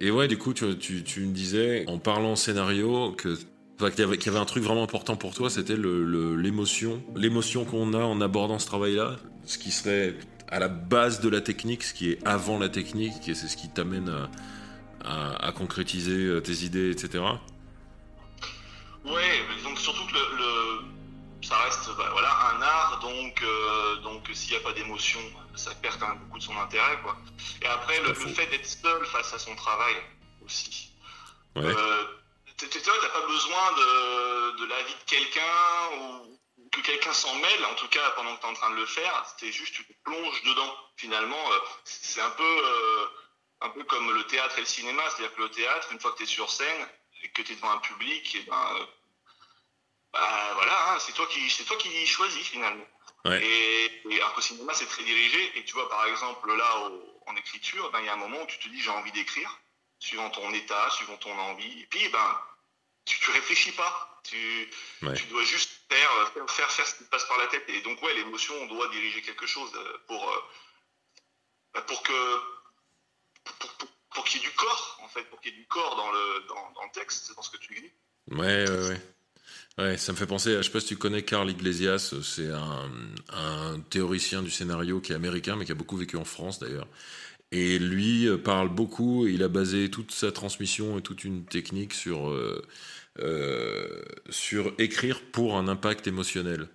Et ouais, du coup, tu, me disais, en parlant scénario, que qu'il y, avait, qu'il y avait un truc vraiment important pour toi, c'était le, l'émotion. L'émotion qu'on a en abordant ce travail-là, ce qui serait à la base de la technique, ce qui est avant la technique, et c'est ce qui t'amène à, à, concrétiser euh, tes idées, etc. s'il n'y a pas d'émotion, ça perd quand même beaucoup de son intérêt. Quoi. Et après, le, le fait d'être seul face à son travail aussi. Ouais. Euh, tu n'as pas besoin de, de l'avis de quelqu'un ou que quelqu'un s'en mêle, en tout cas pendant que tu es en train de le faire. C'était juste, tu te plonges dedans. Finalement, euh, c'est un peu, euh, un peu comme le théâtre et le cinéma. C'est-à-dire que le théâtre, une fois que tu es sur scène et que tu es devant un public, et ben, euh, bah, voilà, hein, c'est toi, qui, toi qui choisis finalement. Ouais. Et, et alors qu'au cinéma, c'est très dirigé. Et tu vois, par exemple, là, au, en écriture, ben, il y a un moment où tu te dis j'ai envie d'écrire, suivant ton état, suivant ton envie. Et puis, ben, tu, tu réfléchis pas. Tu, Ouais. tu dois juste faire, faire, faire, faire ce qui te passe par la tête. Et donc, ouais, l'émotion, on doit diriger quelque chose euh, pour, euh, bah, pour que, pour, pour, pour qu'il y ait du corps, en fait, pour qu'il y ait du corps dans le, dans, dans le texte, dans ce que tu dis. Ouais, ouais, ouais. Ouais, ça me fait penser, à, je sais pas si tu connais Carl Iglesias, c'est un, un théoricien du scénario qui est américain, mais qui a beaucoup vécu en France d'ailleurs. Et lui euh, parle beaucoup, il a basé toute sa transmission et toute une technique sur, euh, euh, sur écrire pour un impact émotionnel.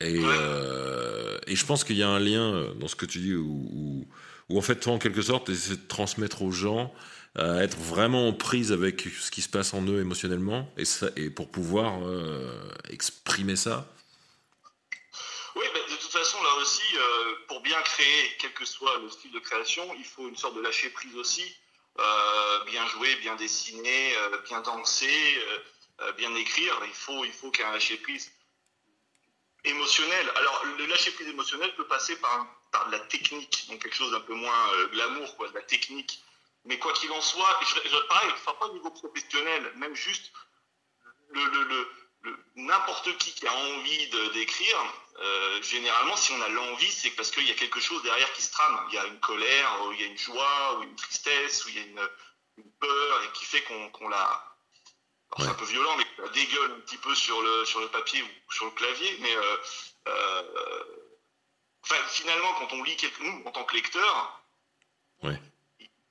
Et, euh, et je pense qu'il y a un lien dans ce que tu dis où, où, où en fait, en quelque sorte, tu essaies de transmettre aux gens à être vraiment en prise avec ce qui se passe en eux émotionnellement et, ça, et pour pouvoir euh, exprimer ça? Oui, bah, de toute façon, là aussi, euh, pour bien créer, quel que soit le style de création, il faut une sorte de lâcher prise aussi. Euh, bien jouer, bien dessiner, euh, bien danser, euh, bien écrire. Il faut, faut qu'il y ait un lâcher prise émotionnel. Alors, le lâcher prise émotionnel peut passer par, par de la technique, donc quelque chose d'un peu moins euh, glamour, quoi, de la technique. Mais quoi qu'il en soit, je, je, pareil, enfin, pas au niveau professionnel, même juste le, le, le, le n'importe qui qui a envie de, d'écrire, euh, généralement, si on a l'envie, c'est parce qu'il y a quelque chose derrière qui se trame. Il y a une colère, ou il y a une joie, ou une tristesse, ou il y a une, une peur, et qui fait qu'on, qu'on la. Ouais. c'est un peu violent, mais qu'on la dégueule un petit peu sur le, sur le papier ou sur le clavier. Mais euh, enfin, finalement, quand on lit quelque, nous, en tant que lecteur, Ouais.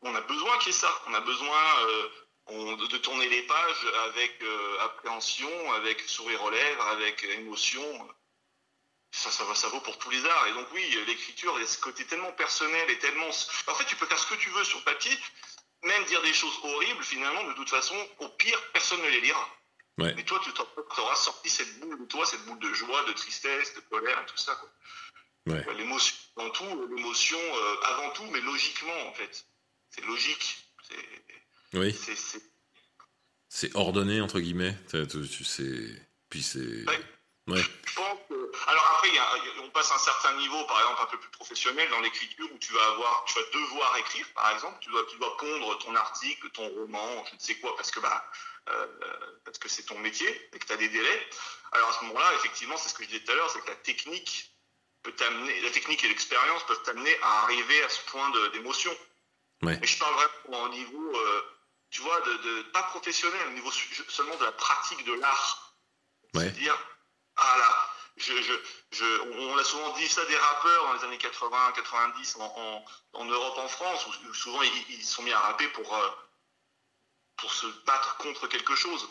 on a besoin qu'il y ait ça. On a besoin euh, on- de, tourner les pages avec euh, appréhension, avec sourire aux lèvres, avec émotion. Ça, ça, ça vaut pour tous les arts. Et donc oui, l'écriture, ce côté tellement personnel et tellement... En fait, tu peux faire ce que tu veux sur papier, même dire des choses horribles, finalement, de toute façon, au pire, personne ne les lira. Ouais. Mais toi, tu auras sorti cette boule de toi, cette boule de joie, de tristesse, de colère, et tout ça. quoi. Ouais. Ouais, L'émotion, avant tout, l'émotion euh, avant tout, mais logiquement, en fait. C'est logique. C'est, Oui, c'est, c'est... c'est ordonné, entre guillemets. Sais. Puis c'est. Ouais. Ouais. Je pense que... Alors après, il y a- il y a- on passe à un certain niveau, par exemple, un peu plus professionnel dans l'écriture, où tu vas avoir, tu vas devoir écrire, par exemple, tu dois, tu dois pondre ton article, ton roman, je ne sais quoi, parce que bah, euh, parce que c'est ton métier et que tu as des délais. Alors à ce moment-là, effectivement, c'est ce que je disais tout à l'heure, c'est que la technique peut t'amener, la technique et l'expérience peuvent t'amener à arriver à ce point d'émotion. Ouais. Mais je parle vraiment au niveau, euh, tu vois, de, de- pas professionnel, au niveau seulement de la pratique de l'art. Ouais. C'est-à-dire, ah là, je, je, je, on on a souvent dit ça des rappeurs dans les années 80, 90 en, en, en Europe, en France, où, souvent ils, ils sont mis à rapper pour, euh, pour se battre contre quelque chose.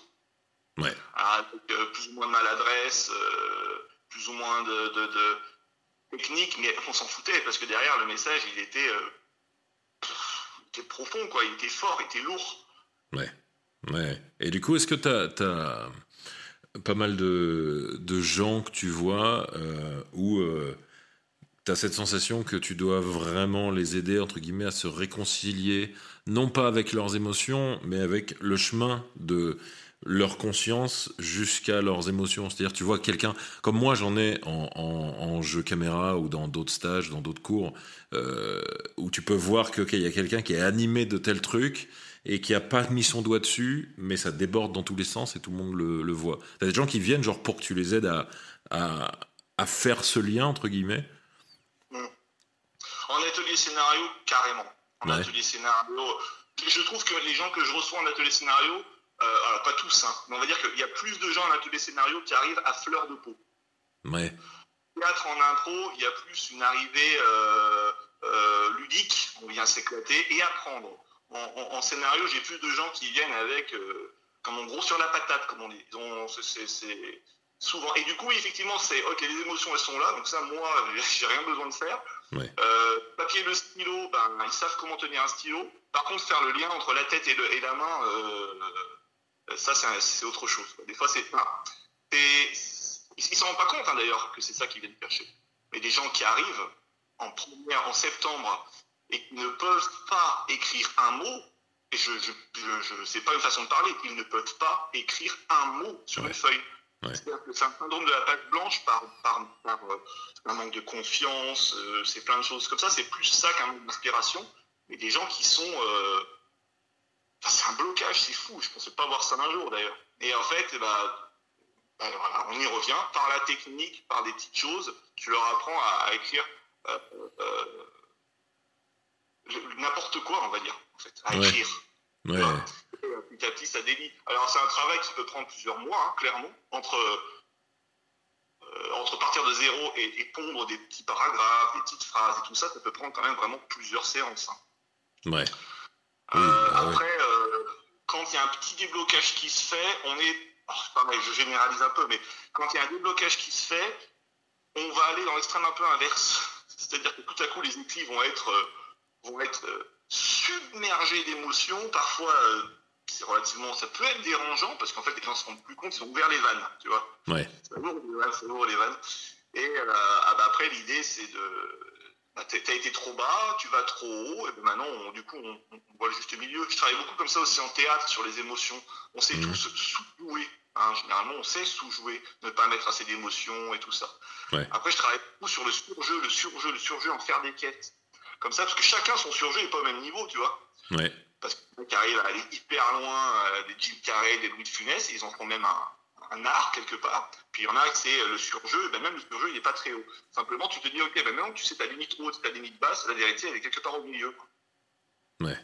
Ouais. Ah, avec, euh, plus ou moins de maladresse, plus ou moins de, de, de technique, mais on s'en foutait parce que derrière le message, il était, euh, profond, quoi. Il était fort, il était lourd. Ouais. Et du coup, est-ce que tu as, pas mal de, de gens que tu vois euh, où as cette sensation que tu dois vraiment les aider, entre guillemets, à se réconcilier, non pas avec leurs émotions, mais avec le chemin de leur conscience jusqu'à leurs émotions. C'est-à-dire, tu vois quelqu'un, comme moi j'en ai en, en, en jeu caméra ou dans d'autres stages, dans d'autres cours, euh, où tu peux voir que, qu'il y a quelqu'un qui est animé de tel truc et qui a pas mis son doigt dessus, mais ça déborde dans tous les sens et tout le monde le, le voit. T'as des gens qui viennent genre pour que tu les aides à, à, à faire ce lien, entre guillemets. En atelier scénario, carrément. En Ouais. atelier scénario, je, trouve que les gens que je reçois en atelier scénario, alors pas tous, hein, mais on va dire qu'il y a plus de gens en atelier scénario qui arrivent à fleur de peau. Ouais. Théâtre en impro, il y a plus une arrivée euh, euh, ludique, on vient s'éclater et apprendre. En, en- en scénario, j'ai plus de gens qui viennent avec, euh, comme en gros sur la patate, comme on dit. Ils ont- c'est- souvent. Et du coup, effectivement, c'est ok, les émotions elles sont là, donc ça, moi, j'ai rien besoin de faire. Ouais. Euh, papier et le stylo, ben, ils savent comment tenir un stylo. Par contre, faire le lien entre la tête et, le- et la main, euh, euh, ça, c'est autre chose. quoi. Des fois, c'est. ils ne s'en rendent pas compte, hein, d'ailleurs, que c'est ça qu'ils viennent chercher. Mais des gens qui arrivent en première, en septembre, et qui ne peuvent pas écrire un mot, et je, je, je, je- c'est pas une façon de parler, ils ne peuvent pas écrire un mot sur Ouais. une feuille. Ouais. C'est-à-dire que c'est un syndrome de la page blanche par, par, par euh, un manque de confiance, euh, c'est plein de choses comme ça. C'est plus ça qu'un manque d'inspiration. Mais des gens qui sont. euh, c'est un blocage, c'est fou. Je pensais pas voir ça un jour d'ailleurs. Et en fait, ben, ben, voilà, on y revient par la technique, par des petites choses. Tu leur apprends à, à écrire euh, euh, n'importe quoi, on va dire, en fait, à Ouais. écrire. Ouais. Petit à petit, ça délie. Alors, c'est un travail qui peut prendre plusieurs mois, hein, clairement, entre, euh, entre partir de zéro et, et pondre des petits paragraphes, des petites phrases et tout ça, ça peut prendre quand même vraiment plusieurs séances. hein. Ouais. Oui, bah ouais. Après, quand il y a un petit déblocage qui se fait, on est. oh, c'est pareil, je généralise un peu, mais quand il y a un déblocage qui se fait, on va aller dans l'extrême un peu inverse. C'est-à-dire que tout à coup, les écrits vont être, euh, vont être euh, submergés d'émotions. Parfois, euh, c'est relativement. Ça peut être dérangeant parce qu'en fait, les gens se rendent plus compte, ils ont ouvert les vannes, tu vois. Ouais. Ça ouvre les vannes, les. Et euh, ah bah après, l'idée, c'est de. Bah, t'as t'as été trop bas, tu vas trop haut, et ben maintenant, on- du coup, on, on voit le juste milieu. Je travaille beaucoup comme ça aussi en théâtre sur les émotions. On sait Mhm. tous sous-jouer. hein. Généralement, on sait sous-jouer, ne pas mettre assez d'émotions et tout ça. Ouais. Après, je travaille beaucoup sur le surjeu, le surjeu, le surjeu, en faire des quêtes. Comme ça, parce que chacun, son surjeu n'est pas au même niveau, tu vois. Ouais. Parce qu'il y en a qui arrivent à aller hyper loin, euh, des Jim Carrey, des Louis de Funès, et ils en font même un, un art quelque part. Puis il y en a c'est euh, le surjeu, ben même le surjeu il n'est pas très haut. Simplement tu te dis ok, ben même tu sais ta limite haute, ta limite basse, la vérité elle est quelque part au milieu. Ouais.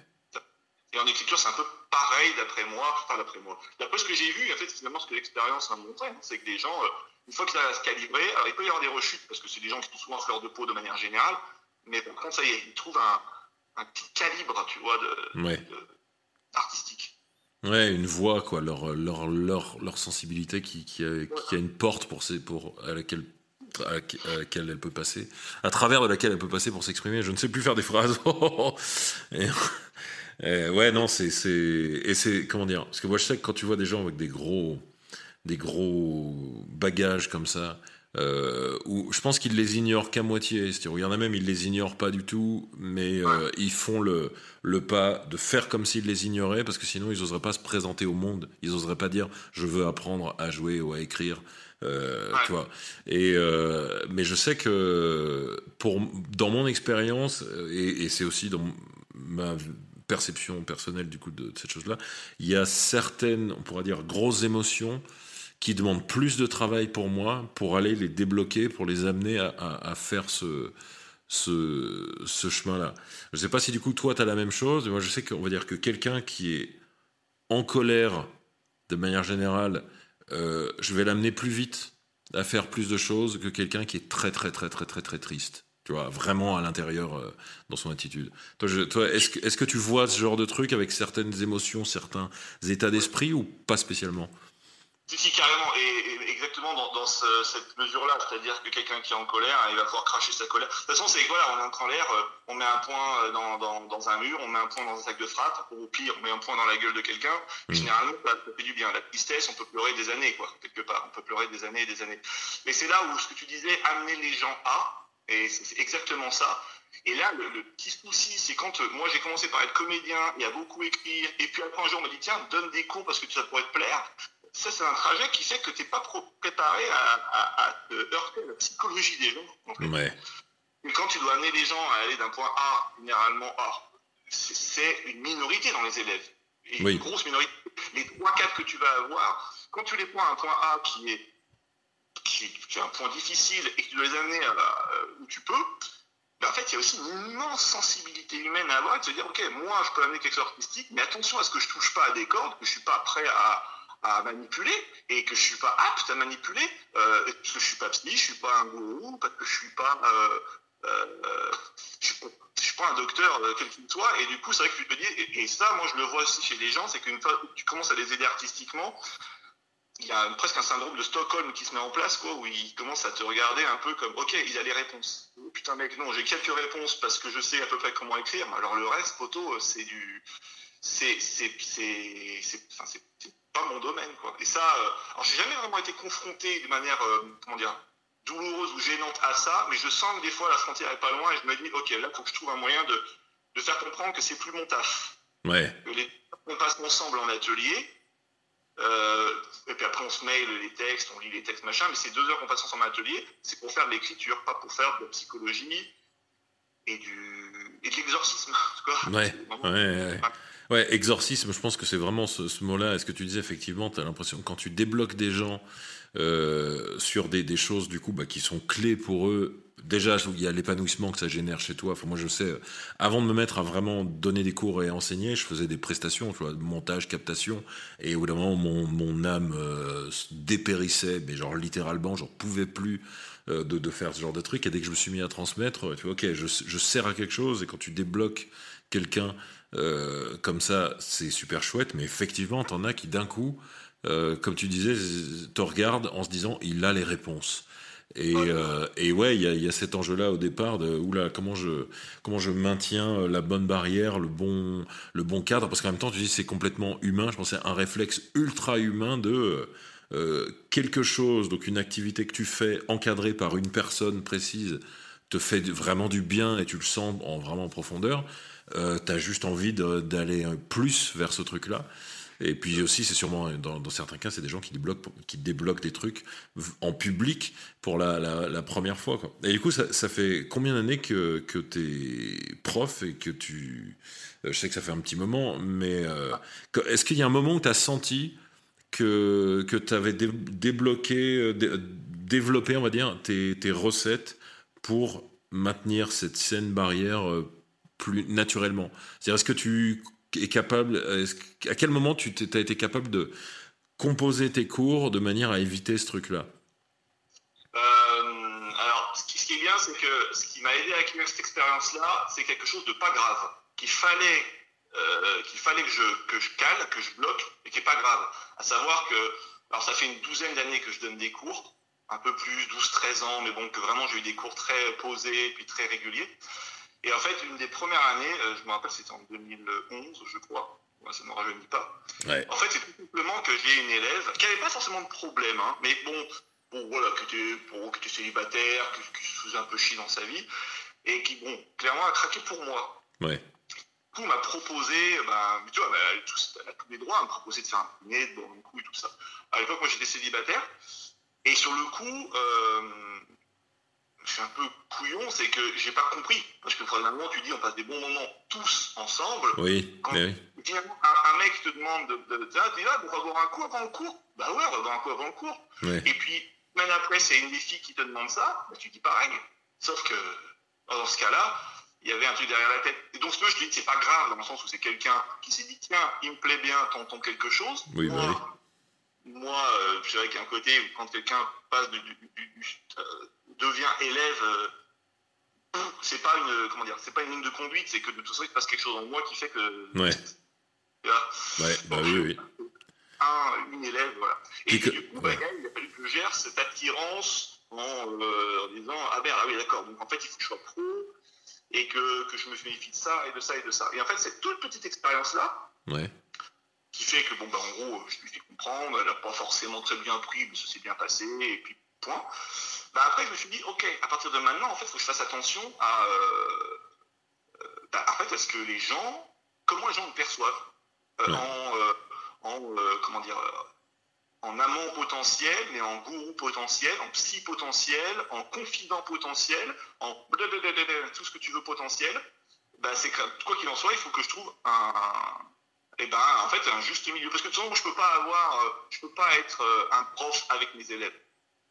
Et en écriture c'est un peu pareil d'après moi, enfin d'après moi. D'après ce que j'ai vu, en fait finalement ce que l'expérience m'a montré, hein, c'est que les gens, euh, une fois qu'ils arrivent à se calibrer, alors il peut y avoir des rechutes parce que c'est des gens qui sont souvent fleur de peau de manière générale, mais par contre ça y est, ils trouvent un, un petit calibre, tu vois, de, Ouais. de- artistique. Ouais, une voix, quoi, leur, leur, leur, leur sensibilité qui, qui, a, qui a une porte pour, pour, à, laquelle, elle peut passer, à travers de laquelle elle peut passer pour s'exprimer. Je ne sais plus faire des phrases. Et- et ouais, non, c'est. Comment dire Parce que moi, je sais que quand tu vois des gens avec des gros, des gros bagages comme ça, euh, où je pense qu'ils les ignorent qu'à moitié. C'est-à-dire, il y en a même, ils les ignorent pas du tout, mais euh, ils font le, le pas de faire comme s'ils les ignoraient, parce que sinon, ils n'oseraient pas se présenter au monde. Ils n'oseraient pas dire je veux apprendre à jouer ou à écrire. Euh, tu vois. Et euh, mais je sais que pour dans mon expérience et, et c'est aussi dans ma perception personnelle du coup de, de cette chose-là, il y a certaines, on pourrait dire grosses émotions qui demandent plus de travail pour moi pour aller les débloquer, pour les amener à, faire ce chemin-là. Je sais pas si du coup toi tu as la même chose. Moi je sais qu'on va dire que quelqu'un qui est en colère de manière générale, euh, je vais l'amener plus vite à faire plus de choses que quelqu'un qui est très très très très très très triste. Tu vois, vraiment à l'intérieur euh, dans son attitude. Toi, est-ce que tu vois ce genre de truc avec certaines émotions, certains états d'esprit ou pas spécialement? Si, si, carrément, et, et exactement dans, dans ce- cette mesure-là, c'est-à-dire que quelqu'un qui est en colère, il va pouvoir cracher sa colère. De toute façon, c'est voilà, on entre en l'air, euh, on met un point euh, dans, dans, dans un mur, on met un point dans un sac de frappe, ou au pire, on met un point dans la gueule de quelqu'un. Mhm. Généralement, ça, fait du bien. La tristesse, on peut pleurer des années, quoi, quelque part. On peut pleurer des années et des années. Mais c'est là où ce que tu disais, amener les gens à, et c'est c'est exactement ça. Et là, le, le petit souci, c'est quand euh, moi j'ai commencé par être comédien et à beaucoup écrire, et puis après un jour on m'a dit tiens, donne des cours parce que ça pourrait te plaire. Ça, c'est un trajet qui fait que tu n'es pas pro- préparé à, à- à te heurter à la psychologie des gens. Ouais, Et quand tu dois amener les gens à aller d'un point A, généralement A, c'est- une minorité dans les élèves. Et Oui. une grosse minorité. Les 3-4 que tu vas avoir, quand tu les prends à un point A qui est, qui, qui est un point difficile et que tu dois les amener à la- euh, où tu peux, bah, en fait, il y a aussi une immense sensibilité humaine à avoir et de se dire, ok, moi, je peux amener quelque chose d'artistique, mais attention à ce que je touche pas à des cordes, que je suis pas prêt à, à manipuler et que je suis pas apte à manipuler euh, parce que je suis pas psy, je suis pas un gourou, parce que je suis pas, euh, euh, je, suis pas un docteur quel qu'il soit et du coup c'est vrai que tu dis et, et, ça moi je le vois aussi chez les gens c'est qu'une fois que tu commences à les aider artistiquement il y a presque un syndrome de Stockholm qui se met en place quoi où ils commencent à te regarder un peu comme ok il a les réponses. Oh, putain mec non j'ai quelques réponses parce que je sais à peu près comment écrire. Alors le reste photo c'est du c'est c'est c'est pas mon domaine quoi. Et ça, euh, alors j'ai jamais vraiment été confronté de manière euh, comment dire douloureuse ou gênante à ça, mais je sens que des fois la frontière est pas loin et je me dis ok là faut que je trouve un moyen de, de faire comprendre que c'est plus mon taf. Ouais. Que les on passe ensemble en atelier. Euh, et puis après on se mail les textes, on lit les textes machin, mais ces deux heures qu'on passe ensemble en atelier, c'est pour faire de l'écriture, pas pour faire de la psychologie et du et de l'exorcisme. Ouais. ouais. ouais. Ouais, exorcisme, je pense que c'est vraiment ce, mot-là. Est-ce que tu disais effectivement, tu as l'impression que quand tu débloques des gens euh, sur des, des, choses du coup bah, qui sont clés pour eux, déjà il y a l'épanouissement que ça génère chez toi. Enfin, moi je sais, avant de me mettre à vraiment donner des cours et enseigner, je faisais des prestations, tu vois, montage, captation, et au bout d'un moment mon, mon âme euh, dépérissait, mais genre littéralement, j'en pouvais plus. Euh, de, de, faire ce genre de truc et dès que je me suis mis à transmettre tu vois ok je, je sers à quelque chose et quand tu débloques quelqu'un euh, comme ça, c'est super chouette, mais effectivement, t'en as qui d'un coup, euh, comme tu disais, te regardent en se disant il a les réponses. Et, euh, et ouais, il y a, y a, cet enjeu-là au départ de oula, comment je comment je maintiens la bonne barrière, le bon le bon cadre, parce qu'en même temps, tu dis c'est complètement humain. Je pensais un réflexe ultra humain de euh, quelque chose, donc une activité que tu fais encadrée par une personne précise, te fait vraiment du bien et tu le sens en vraiment en profondeur euh, tu as juste envie d'aller plus vers ce truc-là. Et puis aussi, c'est sûrement, dans, certains cas, c'est des gens qui débloquent, qui débloquent des trucs en public pour la, première fois. Et du coup, ça, fait combien d'années que, que tu es prof et que tu... Euh, je sais que ça fait un petit moment, mais euh, est-ce qu'il y a un moment où tu as senti que, que tu avais dé débloqué, euh, dé développé, on va dire, tes, tes recettes pour maintenir cette saine barrière plus naturellement C'est-à-dire, est-ce que tu es capable, à quel moment tu as été capable de composer tes cours de manière à éviter ce truc-là? Euh, Alors, ce qui, est bien, c'est que ce qui m'a aidé à acquérir cette expérience-là, c'est quelque chose de pas grave, qu'il fallait, euh, qu'il fallait que je, que je cale, que je bloque, et qui n'est pas grave. À savoir que, alors ça fait une douzaine d'années que je donne des cours, un peu plus, 12-13 ans, mais bon, que vraiment j'ai eu des cours très posés, puis très réguliers. Et en fait, une des premières années, euh, je me rappelle, c'était en 2011, je crois. Moi, ça ne me rajeunit pas. Ouais. En fait, c'est tout simplement que j'ai une élève qui n'avait pas forcément de problème, hein, mais bon, bon voilà, qui était, bon, qui était célibataire, qui, qui, se faisait un peu chier dans sa vie, et qui, bon, clairement a craqué pour moi. Ouais. Du coup, m'a proposé, ben, tu vois, ben, elle, a tous, elle, a tous les droits, elle m'a proposé de faire un nez, de boire un coup et tout ça. À l'époque, moi, j'étais célibataire, et sur le coup, euh, je suis un peu couillon, c'est que j'ai pas compris. Parce que finalement, tu dis, on passe des bons moments tous ensemble. Oui. Quand oui. finalement, un, un, mec te demande de, de, de, de tu dis, ah, on va boire un coup avant le cours? Bah ouais, on va boire un coup avant le cours. Oui. Et puis, semaine après, c'est une des filles qui te demande ça. Bah, tu dis pareil. Sauf que, dans ce cas-là, il y avait un truc derrière la tête. Et donc, ce que je dis, c'est pas grave, dans le sens où c'est quelqu'un qui s'est dit, tiens, il me plaît bien, t'entends quelque chose. Oui, moi, bah oui. Moi, euh, c'est vrai qu'il y a un côté quand quelqu'un passe du, du, du euh, devient élève, euh, c'est pas une comment dire, c'est pas une ligne de conduite, c'est que de toute façon il se passe quelque chose en moi qui fait que. Ouais. Bah oui, oui. Un, une élève, voilà. Et, Et que, du coup, bah, ouais. il a fallu que je gère cette attirance en, euh, en disant ah ben ah oui d'accord, donc en fait il faut que je sois pro et que, que je me méfie de ça et de ça et de ça. Et en fait cette toute petite expérience là. Ouais qui fait que bon ben en gros je lui fais comprendre, elle n'a pas forcément très bien pris, mais ça s'est bien passé et puis point. Bah après je me suis dit ok à partir de maintenant en fait il faut que je fasse attention à euh, bah, en fait à ce que les gens comment les gens me perçoivent. Euh, en, euh, en comment dire en amant potentiel, mais en gourou potentiel, en psy potentiel, en confident potentiel, en blablabla, tout ce que tu veux potentiel, bah c'est quoi qu'il en soit, il faut que je trouve un, et ben en fait un juste milieu. Parce que de toute façon je peux pas avoir je peux pas être un prof avec mes élèves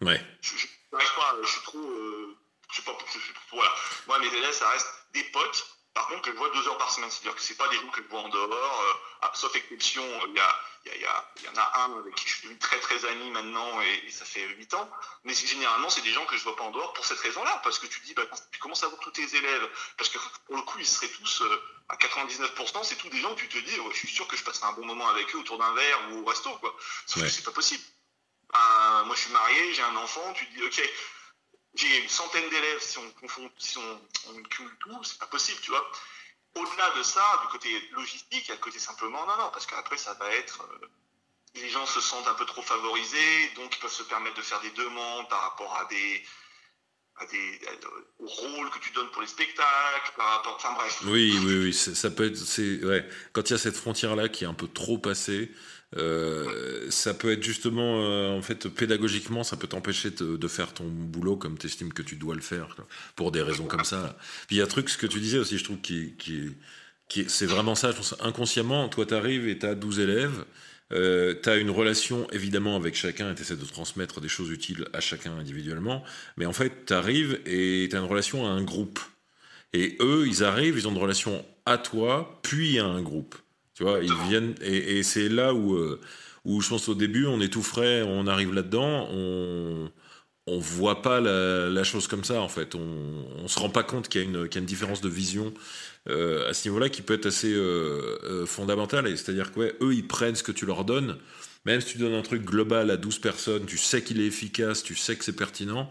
Ouais. je, je, je pas je suis trop euh, je sais pas je, voilà moi mes élèves, ça reste des potes par contre, que je vois deux heures par semaine. C'est-à-dire que c'est pas des gens que je vois en dehors. Euh, ah, sauf exception, il y, a, y, a, y, y, en a un avec qui je suis devenu très très ami maintenant et, ça fait 8 ans. Mais généralement, c'est des gens que je vois pas en dehors pour cette raison-là. Parce que tu dis, bah, tu commences à voir tous tes élèves. Parce que pour le coup, ils seraient tous euh, à 99%, c'est tous des gens que tu te dis, je suis sûr que je passerai un bon moment avec eux autour d'un verre ou au resto. Quoi. Sauf que c'est pas possible. Euh, moi, je suis marié, j'ai un enfant, tu dis, ok j'ai une centaine d'élèves, si on confond, si on, on cumule tout, c'est pas possible, tu vois. Au-delà de ça, du côté logistique, il y a le côté simplement, non, non, parce qu'après, ça va être. Euh, les gens se sentent un peu trop favorisés, donc ils peuvent se permettre de faire des demandes par rapport à des. À des au rôle que tu donnes pour les spectacles, par rapport. Enfin bref. Oui, oui, oui, ça peut être. Ouais, quand il y a cette frontière-là qui est un peu trop passée, euh, ça peut être justement, euh, en fait, pédagogiquement, ça peut t'empêcher de, faire ton boulot comme tu estimes que tu dois le faire, pour des raisons comme ça. Puis il y a un truc, ce que tu disais aussi, je trouve, qui, c'est vraiment ça. Je pense, inconsciemment, toi, tu arrives et tu as 12 élèves. Euh, tu as une relation évidemment avec chacun et tu essaies de transmettre des choses utiles à chacun individuellement, mais en fait tu arrives et tu as une relation à un groupe. Et eux, ils arrivent, ils ont une relation à toi, puis à un groupe. Tu vois, ils viennent et, c'est là où, euh, où je pense au début, on est tout frais, on arrive là-dedans, on on voit pas la, chose comme ça en fait. On, on se rend pas compte qu'il y, a une, différence de vision euh, à ce niveau-là qui peut être assez euh, fondamentale. C'est-à-dire que eux, ils prennent ce que tu leur donnes. Même si tu donnes un truc global à 12 personnes, tu sais qu'il est efficace, tu sais que c'est pertinent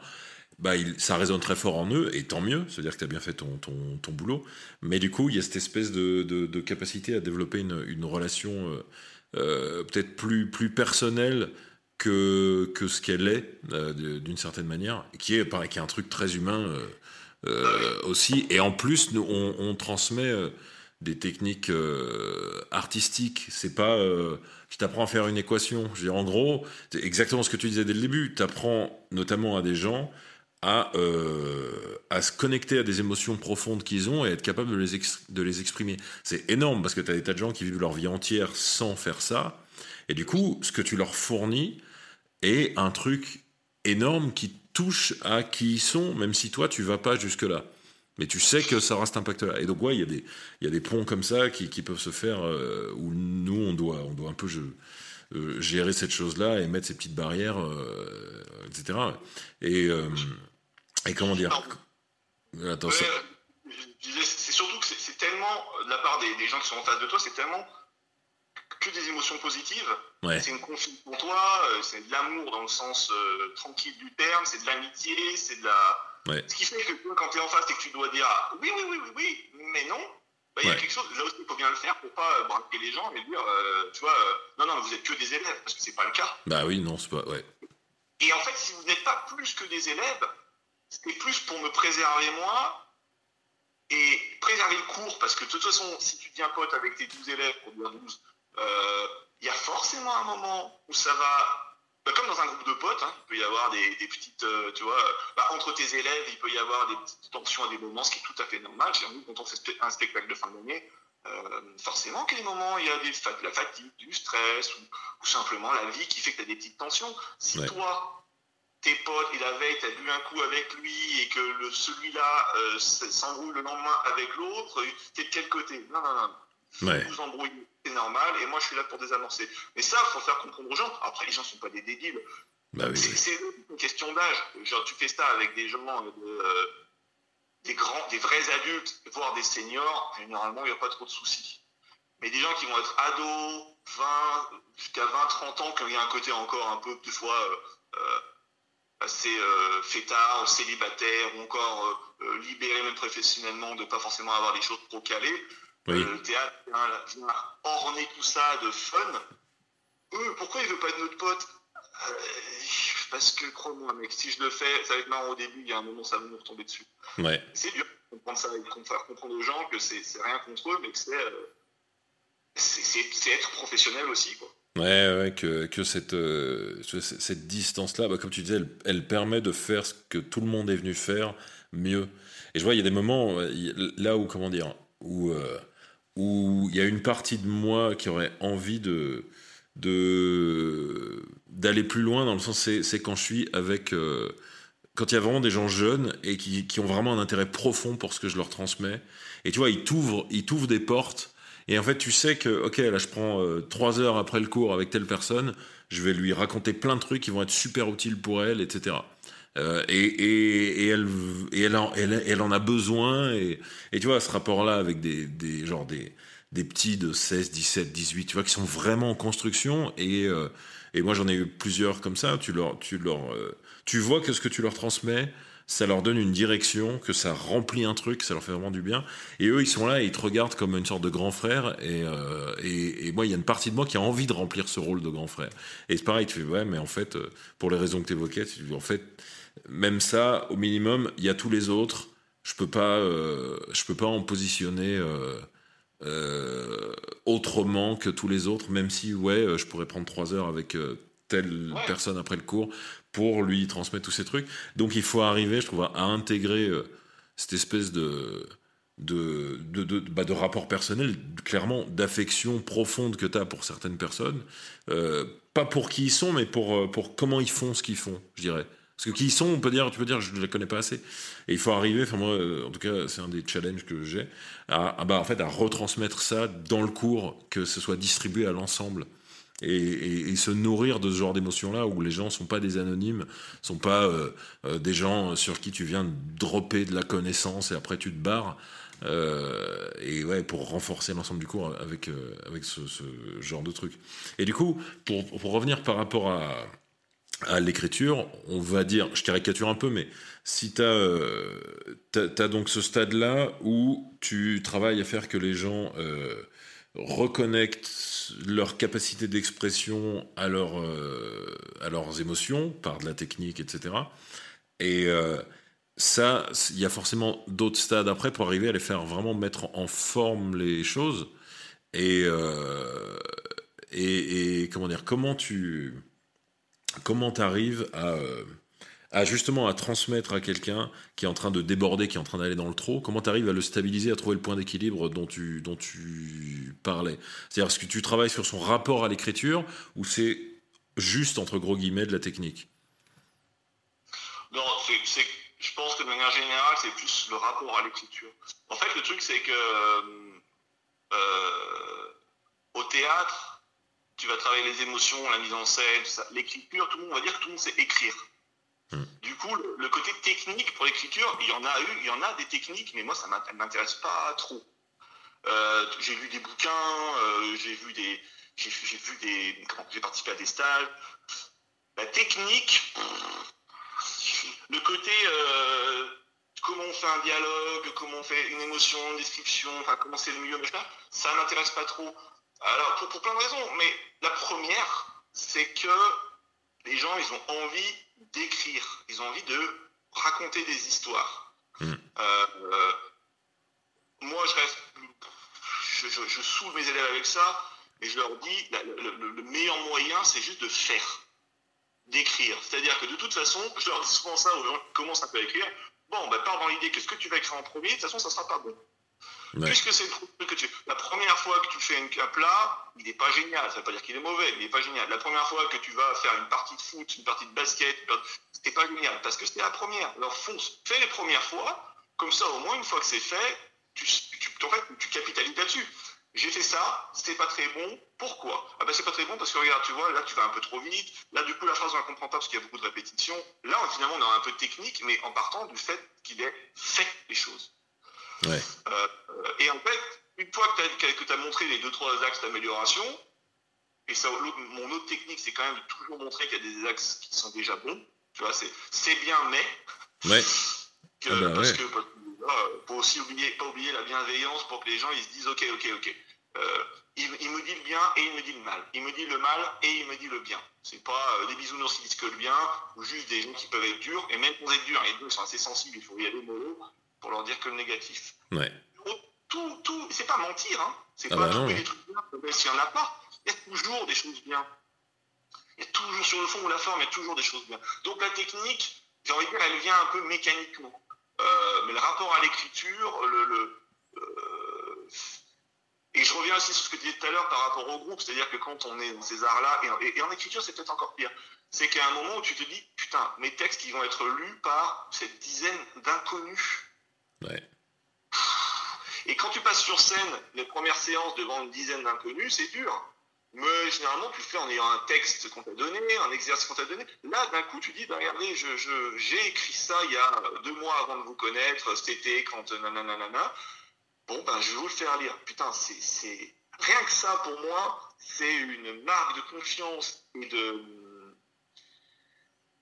bah, ça résonne très fort en eux, et tant mieux, c'est-à-dire que tu as bien fait ton, ton, boulot. Mais du coup, il y a cette espèce de, de, capacité à développer une, une relation euh, euh, peut-être plus, plus personnelle que, que ce qu'elle est, euh, d'une certaine manière, qui est, pareil, qui est un truc très humain aussi. Et en plus, nous, on, transmet des techniques artistiques. C'est pas je t'apprends à faire une équation. Je veux en gros, c'est exactement ce que tu disais dès le début. Tu apprends notamment à des gens à, euh, à se connecter à des émotions profondes qu'ils ont et être capable de les, de les exprimer. C'est énorme parce que tu as des tas de gens qui vivent leur vie entière sans faire ça. Et du coup, ce que tu leur fournis est un truc énorme qui touche à qui ils sont, même si toi, tu vas pas jusque-là. Mais tu sais que ça aura cet impact-là. Et donc, ouais, il y, a des, y a des ponts comme ça qui, qui peuvent se faire euh, où nous, on doit, on doit un peu. Euh, gérer cette chose-là et mettre ces petites barrières, etc. Et, et comment dire Attends, c'est surtout que c'est tellement, de la part des, gens qui sont en face de toi, c'est tellement que des émotions positives. C'est une confiance en toi, c'est de l'amour dans le sens tranquille du terme, c'est de l'amitié, c'est de la. Ce qui fait que quand tu es en face et que tu dois dire oui, oui, oui, oui, oui, mais non, bah, il y a quelque chose, là aussi, il faut bien le faire pour pas euh, braquer les gens et dire, euh, tu vois, euh, non, non, vous êtes que des élèves, parce que c'est pas le cas. Bah oui, non, c'est pas, ouais. Et en fait, si vous n'êtes pas plus que des élèves, c'est plus pour me préserver moi et préserver le cours, parce que de toute façon, si tu deviens pote avec tes 12 élèves, pour dire 12, il y a forcément un moment où ça va bah, comme dans un groupe de potes, hein, il peut y avoir des, petites, euh, tu vois, bah, entre tes élèves, il peut y avoir des petites tensions à des moments, ce qui est tout à fait normal. Nous, quand on fait un spectacle de fin d'année, euh, forcément qu'à des moments, il y a des, de la fatigue, du stress, ou, simplement la vie qui fait que tu as des petites tensions. Si toi, tes potes, et la veille, tu as bu un coup avec lui, et que celui-là euh, s'embrouille le lendemain avec l'autre, tu es de quel côté? Non, non, non. Ouais. Vous embrouillez c'est normal, et moi je suis là pour désamorcer. Mais ça, il faut faire comprendre aux gens. Après, les gens ne sont pas des débiles. Bah c'est une question d'âge. Genre, tu fais ça avec des gens, euh, des grands, des vrais adultes, voire des seniors, généralement, il n'y a pas trop de soucis. Mais des gens qui vont être ados, 20, jusqu'à 20, 30 ans, quand il y a un côté encore un peu, des fois, euh assez euh, fêtard, célibataire, ou encore euh, libéré même professionnellement, de pas forcément avoir des choses trop calées, le théâtre vient, orner tout ça de fun. Eux, pourquoi il veut pas être notre pote? Euh, Parce que, crois-moi, mec, si je le fais, ça va être marrant au début, il y a un moment, ça va nous retomber dessus. Ouais. C'est dur de comprendre ça et de faire comprendre aux gens que c'est rien contre eux, mais que euh, c'est être professionnel aussi, quoi. Ouais, que, que cette, euh, cette distance-là, bah, comme tu disais, elle, elle, permet de faire ce que tout le monde est venu faire mieux. Et je vois, il y a des moments là où, comment dire, où où il y a une partie de moi qui aurait envie de d'aller plus loin dans le sens c'est quand je suis avec euh, quand il y a vraiment des gens jeunes et qui, qui, ont vraiment un intérêt profond pour ce que je leur transmets. Et tu vois, ils t'ouvrent, ils t'ouvrent des portes. Et en fait, tu sais que, ok, là, je prends euh, trois heures après le cours avec telle personne, je vais lui raconter plein de trucs qui vont être super utiles pour elle, etc. Euh, et, et, elle, elle, en, a besoin. Et, tu vois, ce rapport-là avec des, des, genre des, des petits de 16, 17, 18, tu vois, qui sont vraiment en construction. Et, euh, et moi, j'en ai eu plusieurs comme ça. Tu leur, tu leur, euh, tu vois que ce que tu leur transmets, ça leur donne une direction, que ça remplit un truc, ça leur fait vraiment du bien. Et eux, ils sont là et ils te regardent comme une sorte de grand frère. Et, euh, et, et, moi, il y a une partie de moi qui a envie de remplir ce rôle de grand frère. Et c'est pareil, tu fais, ouais, mais en fait, euh, pour les raisons que tu évoquais, en fait, même ça, au minimum, il y a tous les autres. Je peux pas, euh, je peux pas en positionner euh, euh, autrement que tous les autres, même si, ouais, je pourrais prendre trois heures avec euh, telle ouais. personne après le cours pour lui transmettre tous ces trucs. Donc il faut arriver, je trouve, à, intégrer euh, cette espèce de de, de, bah, de rapport personnel, clairement, d'affection profonde que tu as pour certaines personnes. Euh, pas pour qui ils sont, mais pour, euh, pour comment ils font ce qu'ils font, je dirais. Parce que qui ils sont, on peut dire, tu peux dire, je ne les connais pas assez. Et il faut arriver, en tout cas, c'est un des challenges que j'ai, à, bah, en fait, à retransmettre ça dans le cours, que ce soit distribué à l'ensemble et, se nourrir de ce genre d'émotions-là où les gens sont pas des anonymes, sont pas euh, euh, des gens sur qui tu viens dropper de la connaissance et après tu te barres. Euh, et ouais, pour renforcer l'ensemble du cours avec, avec ce, genre de truc. Et du coup, pour, revenir par rapport à, l'écriture, on va dire, je caricature un peu, mais si tu as, as, donc ce stade-là où tu travailles à faire que les gens reconnectent leur capacité d'expression à, leur, euh, à leurs émotions par de la technique, etc. Et euh, ça, il y a forcément d'autres stades après pour arriver à les faire vraiment mettre en forme les choses. Et, euh, et, comment dire, comment tu comment arrives à, à, justement à transmettre à quelqu'un qui est en train de déborder, qui est en train d'aller dans le trop, comment tu arrives à le stabiliser, à trouver le point d'équilibre dont tu, dont parlais? C'est-à-dire, est-ce que tu travailles sur son rapport à l'écriture ou c'est juste, entre gros guillemets, de la technique? Non, c'est je pense que de manière générale, c'est plus le rapport à l'écriture. En fait, le truc, c'est que euh, au théâtre, tu vas travailler les émotions, la mise en scène, l'écriture, tout le monde va dire que tout le monde sait écrire. Mmh. Du coup, le, côté technique pour l'écriture, il y en a eu, il y en a des techniques, mais moi, ça ne m'intéresse pas trop. Euh, j'ai lu des bouquins, euh, j'ai vu des, j'ai vu des, j'ai participé à des stages. La technique, le côté euh, comment on fait un dialogue, comment on fait une émotion, une description, enfin comment c'est le mieux, ça m'intéresse pas trop. Alors pour, pour, plein de raisons, mais la première, c'est que les gens, ils ont envie d'écrire, ils ont envie de raconter des histoires. Mmh. Euh, moi, je reste, je, je, je, saoule mes élèves avec ça, et je leur dis, la, le, le, le meilleur moyen, c'est juste de faire d'écrire. C'est-à-dire que de toute façon, je leur dis souvent ça aux gens qui commencent un peu à écrire. Bon, bah, pars dans l'idée que ce que tu vas écrire en premier, de toute façon, ça sera pas bon. Puisque c'est le que tu. La première fois que tu fais un plat, il n'est pas génial. Ça veut pas dire qu'il est mauvais, il n'est pas génial. La première fois que tu vas faire une partie de foot, une partie de basket, c'était pas génial parce que c'était la première. Alors fonce, fais les premières fois, comme ça, au moins une fois que c'est fait, tu, tu capitalises là-dessus. J'ai fait ça, c'était pas très bon. Pourquoi? Ah ben c'est pas très bon parce que regarde, tu vois, là tu vas un peu trop vite. Là du coup la phrase on la comprend pas parce qu'il y a beaucoup de répétitions. Là finalement on a un peu de technique, mais en partant du fait qu'il ait fait les choses. Ouais. Euh, et en fait, une fois que tu as, as, montré les deux trois axes d'amélioration, et ça, mon autre technique c'est quand même de toujours montrer qu'il y a des axes qui sont déjà bons. Tu vois, c'est bien mais. Ouais. Que, ah bah parce, ouais. que, parce que euh, faut aussi oublier, pas oublier la bienveillance pour que les gens ils se disent ok, ok, ok. Euh, il, il, me dit le bien et il me dit le mal. Il me dit le mal et il me dit le bien. C'est pas euh, des bisounours qui disent que le bien ou juste des gens qui peuvent être durs. Et même pour être durs, les deux sont assez sensibles, il faut y aller mollo pour leur dire que le négatif. Ouais. Tout, tout, c'est pas mentir, hein. C'est ah pas bah trouver des trucs bien, s'il y en a pas. Il y a toujours des choses bien. Il y a toujours sur le fond ou la forme, il y a toujours des choses bien. Donc la technique, j'ai envie de dire, elle vient un peu mécaniquement. Euh, mais le rapport à l'écriture, le, le euh, et je reviens aussi sur ce que tu disais tout à l'heure par rapport au groupe, c'est-à-dire que quand on est dans ces arts-là, et, en écriture c'est peut-être encore pire, c'est qu'à un moment où tu te dis, putain, mes textes ils vont être lus par cette dizaine d'inconnus. Et quand tu passes sur scène, les premières séances devant une dizaine d'inconnus, c'est dur. Mais généralement, tu le fais en ayant un texte qu'on t'a donné, un exercice qu'on t'a donné. Là, d'un coup, tu dis, bah, regardez, j'ai écrit ça il y a deux mois avant de vous connaître, cet été, quand nanana. Bon, ben, je vais vous le faire lire. Putain, c'est. Rien que ça, pour moi, c'est une marque de confiance et de.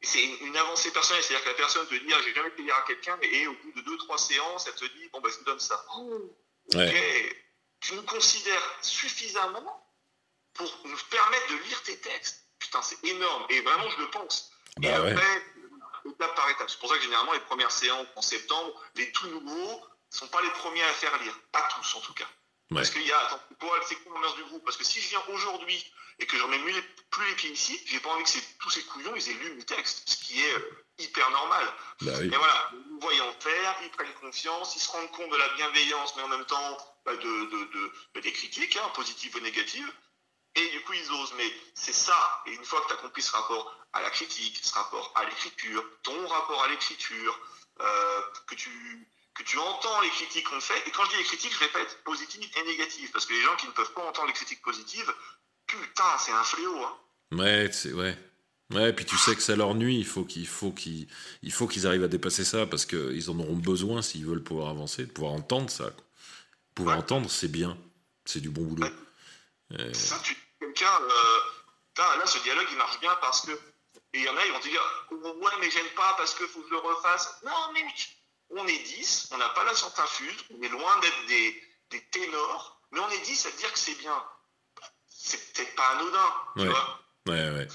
C'est une avancée personnelle. C'est-à-dire que la personne te dit, ah, j'ai jamais lire à quelqu'un, et au bout de deux, trois séances, elle te dit, bon, ben, je vous donne ça. Ouais. Tu nous considères suffisamment pour nous permettre de lire tes textes? Putain, c'est énorme. Et vraiment, je le pense. Bah et après, ouais. étape par étape. C'est pour ça que généralement, les premières séances en septembre, les tout nouveaux ne sont pas les premiers à faire lire. Pas tous, en tout cas. Ouais. Parce qu'il y a, attends, c'est quoi l'ambiance du groupe Parce que si je viens aujourd'hui et que je remets plus les pieds ici, j'ai pas envie que tous ces couillons, ils aient lu mes textes, ce qui est euh, hyper normal. Bah oui. Et voilà, nous voyant faire, ils prennent confiance, ils se rendent compte de la bienveillance, mais en même temps bah, de, de, de, bah, des critiques, hein, positives ou négatives. Et du coup, ils osent. Mais c'est ça. Et une fois que tu as compris ce rapport à la critique, ce rapport à l'écriture, ton rapport à l'écriture, euh, que, tu, que tu entends les critiques qu'on fait. Et quand je dis les critiques, je répète, positives et négatives. Parce que les gens qui ne peuvent pas entendre les critiques positives, putain, c'est un fléau. Hein. Ouais, c'est ouais. Ouais, puis tu sais que ça leur nuit. Il faut qu'ils faut qu'ils il faut qu'ils arrivent à dépasser ça parce qu'ils en auront besoin s'ils veulent pouvoir avancer, de pouvoir entendre ça. Pouvoir Ouais. entendre, c'est bien. C'est du bon boulot. Ouais. Euh, Ça, tu quelqu'un, euh, là, ce dialogue, il marche bien parce que. Et il y en a, ils vont te dire Ouais, mais j'aime pas parce qu'il faut que je le refasse. Non, mais on est 10, on n'a pas la science infuse, on est loin d'être des, des ténors, mais on est 10 à te dire que c'est bien. C'est peut-être pas anodin, tu vois. ouais, ouais.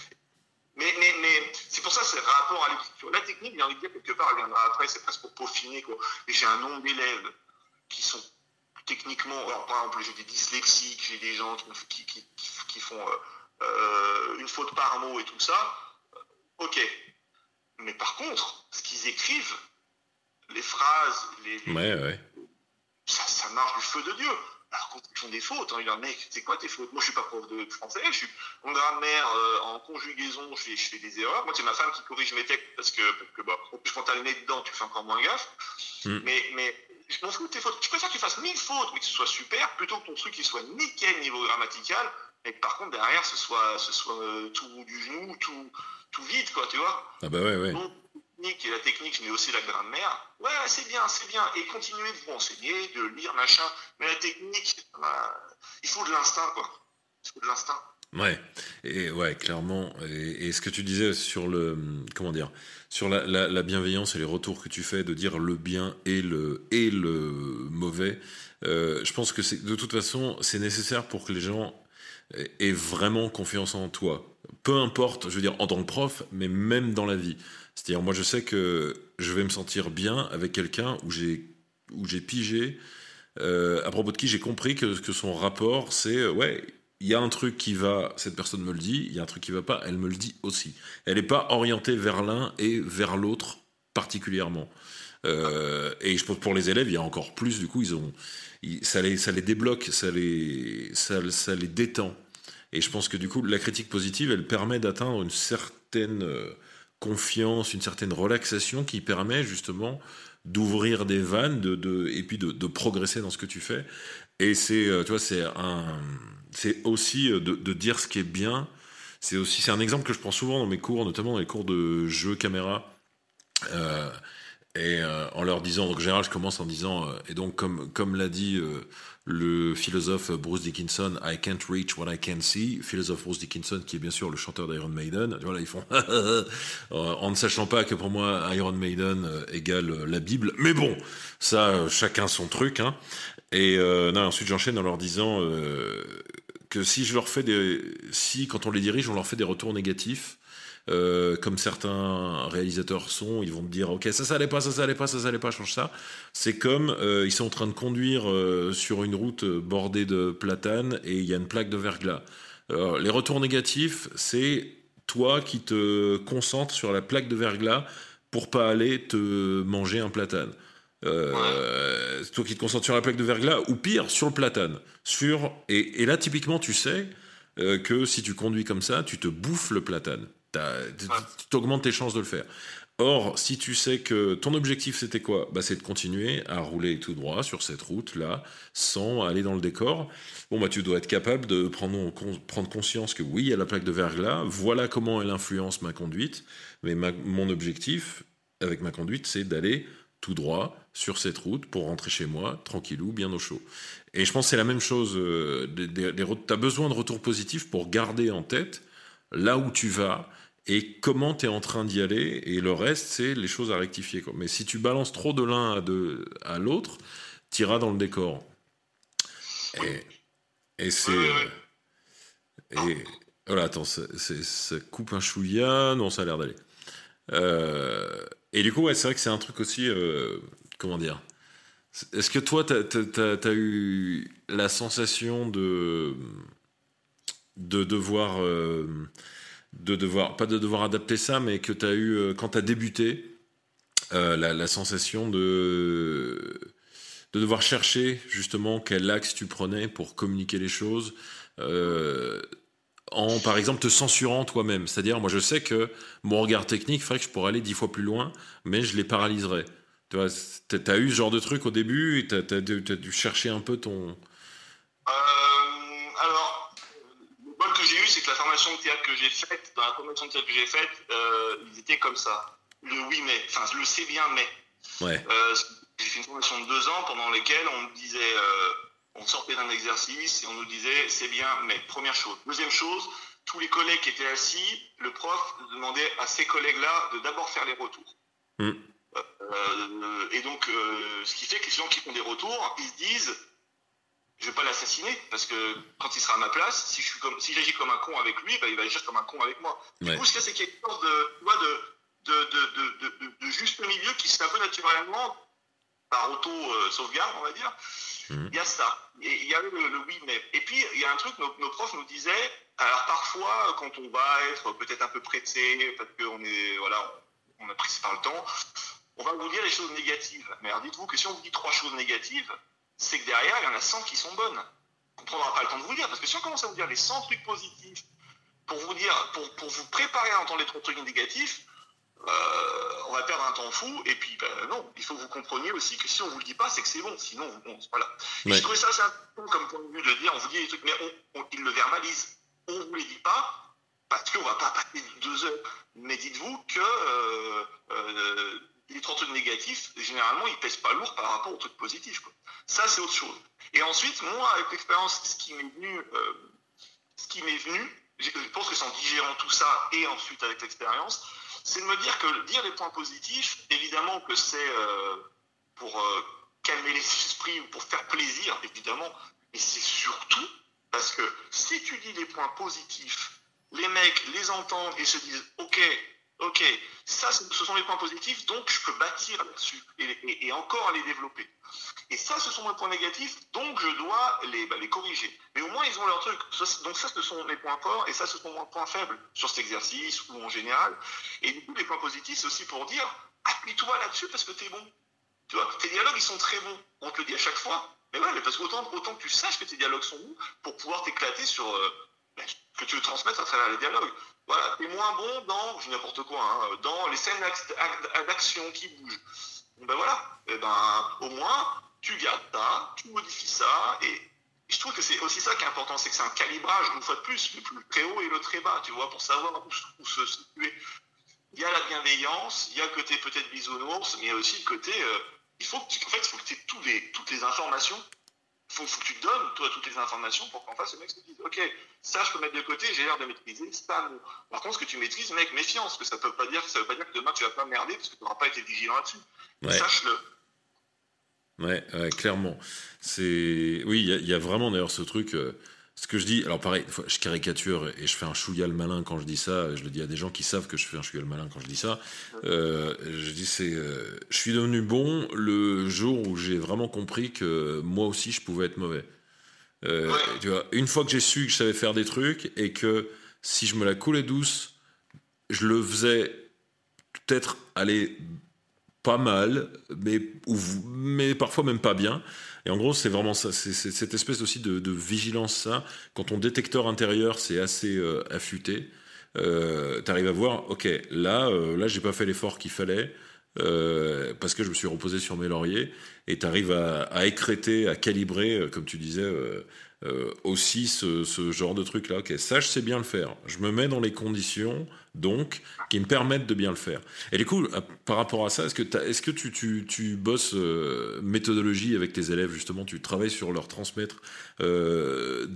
Mais, mais, mais c'est pour ça c'est le rapport à l'écriture. La technique, j'ai envie de dire, quelque part, elle viendra après, c'est presque pour peaufiner. Quoi. J'ai un nombre d'élèves qui sont techniquement, alors, par exemple, j'ai des dyslexiques, j'ai des gens qui, qui, qui, font euh, euh, une faute par mot et tout ça. Ok. Mais par contre, ce qu'ils écrivent, les phrases, les, les- Ouais, ouais. ça, ça marche du feu de Dieu. Alors quand ils font des fautes, hein, il dit, mec, c'est quoi tes fautes? Moi, je suis pas prof de français, je suis en grammaire, euh, en conjugaison, je fais, je fais des erreurs. Moi, c'est ma femme qui corrige mes textes parce que, parce que bah, en plus, quand t'as le nez dedans, tu fais encore moins gaffe. Mm. Mais, mais je m'en fous de tes fautes. Je préfère que tu fasses mille fautes, mais que ce soit super, plutôt que ton truc il soit nickel niveau grammatical, et que par contre, derrière, ce soit, ce soit euh, tout du genou, tout, tout vide, quoi, tu vois Ah bah ouais, ouais. donc, technique et la technique, mets aussi la grammaire. Ouais, c'est bien, c'est bien. Et continuer de vous enseigner, de lire, machin. Mais la technique, il faut de l'instinct, quoi. Il faut de l'instinct. Ouais, et ouais, clairement. Et, ce que tu disais sur le, comment dire, sur la, la, la bienveillance et les retours que tu fais de dire le bien et le et le mauvais, euh, je pense que de toute façon c'est nécessaire pour que les gens aient vraiment confiance en toi. Peu importe, je veux dire en tant que prof, mais même dans la vie. C'est-à-dire moi je sais que je vais me sentir bien avec quelqu'un où j'ai où j'ai pigé euh, à propos de qui j'ai compris que, que son rapport c'est euh, ouais il y a un truc qui va, cette personne me le dit, il y a un truc qui va pas, elle me le dit aussi. Elle n'est pas orientée vers l'un et vers l'autre particulièrement. Euh, et je pense pour les élèves, il y a encore plus, du coup, ils ont, ça, les, ça les débloque, ça les, ça, les détend. Et je pense que du coup, la critique positive, elle permet d'atteindre une certaine confiance, une certaine relaxation qui permet justement d'ouvrir des vannes de, de, et puis de, progresser dans ce que tu fais. Et c'est, euh, tu vois, c'est un, c'est aussi euh, de, de dire ce qui est bien. C'est aussi, c'est un exemple que je prends souvent dans mes cours, notamment dans les cours de jeu caméra. Euh, et euh, en leur disant, donc général, je commence en disant, euh, et donc comme comme l'a dit euh, le philosophe Bruce Dickinson, I can't reach what I can see. Philosophe Bruce Dickinson, qui est bien sûr le chanteur d'Iron Maiden. Voilà, ils font euh, en ne sachant pas que pour moi Iron Maiden euh, égale euh, la Bible. Mais bon, ça, chacun son truc. Hein. Et non, ensuite j'enchaîne en leur disant que si je leur fais des, si quand on les dirige, on leur fait des retours négatifs. Euh, comme certains réalisateurs sont, ils vont me dire ok ça ça allait pas, ça ça allait pas, ça ça allait pas, change ça. C'est comme euh, ils sont en train de conduire euh, sur une route bordée de platanes et il y a une plaque de verglas. Alors, les retours négatifs, c'est toi qui te concentres sur la plaque de verglas pour pas aller te manger un platane. Euh, toi qui te concentres sur la plaque de verglas, ou pire, sur le platane. Sur, et, là, typiquement, tu sais euh, que si tu conduis comme ça, tu te bouffes le platane. Tu augmentes tes chances de le faire. Or, si tu sais que ton objectif c'était quoi? Bah, C'est de continuer à rouler tout droit sur cette route-là, sans aller dans le décor. Bon, bah, tu dois être capable de prendre, prendre conscience que oui, il y a la plaque de verglas, voilà comment elle influence ma conduite, mais mon objectif avec ma conduite, c'est d'aller tout droit sur cette route pour rentrer chez moi, tranquillou, bien au chaud. Et je pense que c'est la même chose. Euh, tu as besoin de retours positifs pour garder en tête là où tu vas et comment tu es en train d'y aller. Et le reste, c'est les choses à rectifier. Mais si tu balances trop de l'un à, à l'autre, tu iras dans le décor. Et, et c'est. Et voilà, attends, ça, coupe un chouïa. Non, ça a l'air d'aller. Euh, et du coup, ouais, c'est vrai que c'est un truc aussi. Euh, comment dire Est-ce que toi, tu as, eu la sensation de. de devoir. Euh, de devoir. pas de devoir adapter ça, mais que tu as eu, euh, quand tu as débuté, la, sensation de. de devoir chercher justement quel axe tu prenais pour communiquer les choses en, par exemple, te censurant toi-même. C'est-à-dire, moi, je sais que mon regard technique ferait que je pourrais aller dix fois plus loin, mais je les paralyserais. Tu vois, as eu ce genre de truc au début tu as, dû chercher un peu ton. Euh, alors, le bol que j'ai de théâtre que j'ai faite, dans la formation de théâtre que j'ai faite, euh, ils étaient comme ça. Le oui, mais, enfin, le c'est bien, mais. Ouais. Euh, j'ai fait une formation de deux ans pendant lesquelles on me disait on sortait d'un exercice et on nous disait c'est bien, mais première chose. Deuxième chose, tous les collègues qui étaient assis, le prof demandait à ces collègues-là de d'abord faire les retours. Mm. Euh, et donc, euh, ce qui fait que les gens qui font des retours, ils se disent je vais pas l'assassiner parce que quand il sera à ma place, si je suis comme, si j'agis comme un con avec lui, bah, il va agir comme un con avec moi. Du coup, ce qu'il y a, c'est quelque chose de, de, de, de, juste milieu qui se fait un peu naturellement par auto sauvegarde, on va dire. Mhm. Il y a ça. Et il y a le, oui, mais. Et puis, il y a un truc, nos, profs nous disaient, alors parfois, quand on va être peut-être un peu pressé, parce qu'on est, voilà, on a pris par le temps, on va vous dire les choses négatives. Mais alors dites-vous que si on vous dit trois choses négatives, c'est que derrière, il y en a 100 qui sont bonnes. On ne prendra pas le temps de vous dire, parce que si on commence à vous dire les 100 trucs positifs, pour vous dire, pour, pour vous préparer à entendre les trois trucs négatifs, euh, on va perdre un temps fou. Et puis, ben, non, il faut que vous compreniez aussi que si on vous le dit pas, c'est que c'est bon. Sinon, bon, voilà. Et je trouvais ça assez important comme point de vue de dire, on vous dit des trucs, mais on, ils le verbalisent. On vous les dit pas parce qu'on va pas passer deux heures. Mais dites-vous que euh, euh, les trucs négatifs, généralement, ils pèsent pas lourd par rapport aux trucs positifs. Quoi. Ça, c'est autre chose. Et ensuite, moi, avec l'expérience, ce qui m'est venu, ce qui m'est venu, je pense que c'est en digérant tout ça et ensuite avec l'expérience, c'est de me dire que dire les points positifs, évidemment que c'est euh, pour euh, calmer les esprits ou pour faire plaisir, évidemment, mais c'est surtout parce que si tu dis les points positifs, les mecs les entendent et se disent ok, ok, ça ce sont les points positifs, donc je peux bâtir là-dessus et, encore les développer. Et ça, ce sont mes points négatifs, donc je dois les, bah, corriger. Mais au moins, ils ont leur truc. Donc ça, ce sont mes points forts, et ça, ce sont mes points faibles sur cet exercice ou en général. Et du coup, les points positifs, c'est aussi pour dire, appuie-toi là-dessus parce que tu es bon. Tu vois, tes dialogues, ils sont très bons. On te le dit à chaque fois. Mais ouais, mais parce qu'autant autant que tu saches que tes dialogues sont bons pour pouvoir t'éclater sur euh, que tu veux transmettre à travers les dialogues. Voilà, t'es moins bon dans, je n'importe quoi, hein, dans les scènes d'action qui bougent. Ben voilà, et eh ben, au moins, tu gardes ça, tu modifies ça, et je trouve que c'est aussi ça qui est important, c'est que c'est un calibrage, une fois de plus, le très haut et le très bas, tu vois, pour savoir où, se situer. Il y a la bienveillance, il y a le côté peut-être bisounours, mais il y a aussi le côté, euh, il faut que, en fait, tu aies les, toutes les informations, il faut, que tu donnes, toi, toutes les informations pour qu'en face, le mec se dise, ok, ça, je peux mettre de côté, j'ai l'air de maîtriser, ça, non. Par contre, ce que tu maîtrises, mec, méfiance, que ça peut pas dire, ça veut pas dire que demain, tu vas pas merder parce que tu n'auras pas été vigilant là-dessus. Sache-le. Ouais, clairement. C'est oui, il y, a vraiment d'ailleurs ce truc. Euh, ce que je dis, alors pareil, je caricature et je fais un chouïa malin quand je dis ça. Je le dis à des gens qui savent que je fais un chouïa malin quand je dis ça. Euh, je dis c'est, euh, je suis devenu bon le jour où j'ai vraiment compris que moi aussi je pouvais être mauvais. Tu vois, une fois que j'ai su que je savais faire des trucs et que si je me la coulais douce, je le faisais peut-être aller pas mal, mais, mais parfois même pas bien. Et en gros, c'est vraiment ça, c'est cette espèce aussi de, vigilance, ça. Quand ton détecteur intérieur, c'est assez euh, affûté, euh, tu arrives à voir, ok, là, euh, là, j'ai pas fait l'effort qu'il fallait. Euh, parce que je me suis reposé sur mes lauriers et tu arrives à, à, écréter, à calibrer, comme tu disais, aussi ce, ce, genre de truc là. Ok, ça je sais bien le faire. Je me mets dans les conditions donc qui me permettent de bien le faire. Et du coup, par rapport à ça, est-ce que, est-ce que tu, tu, tu bosses euh, méthodologie avec tes élèves justement Tu travailles sur leur transmettre euh,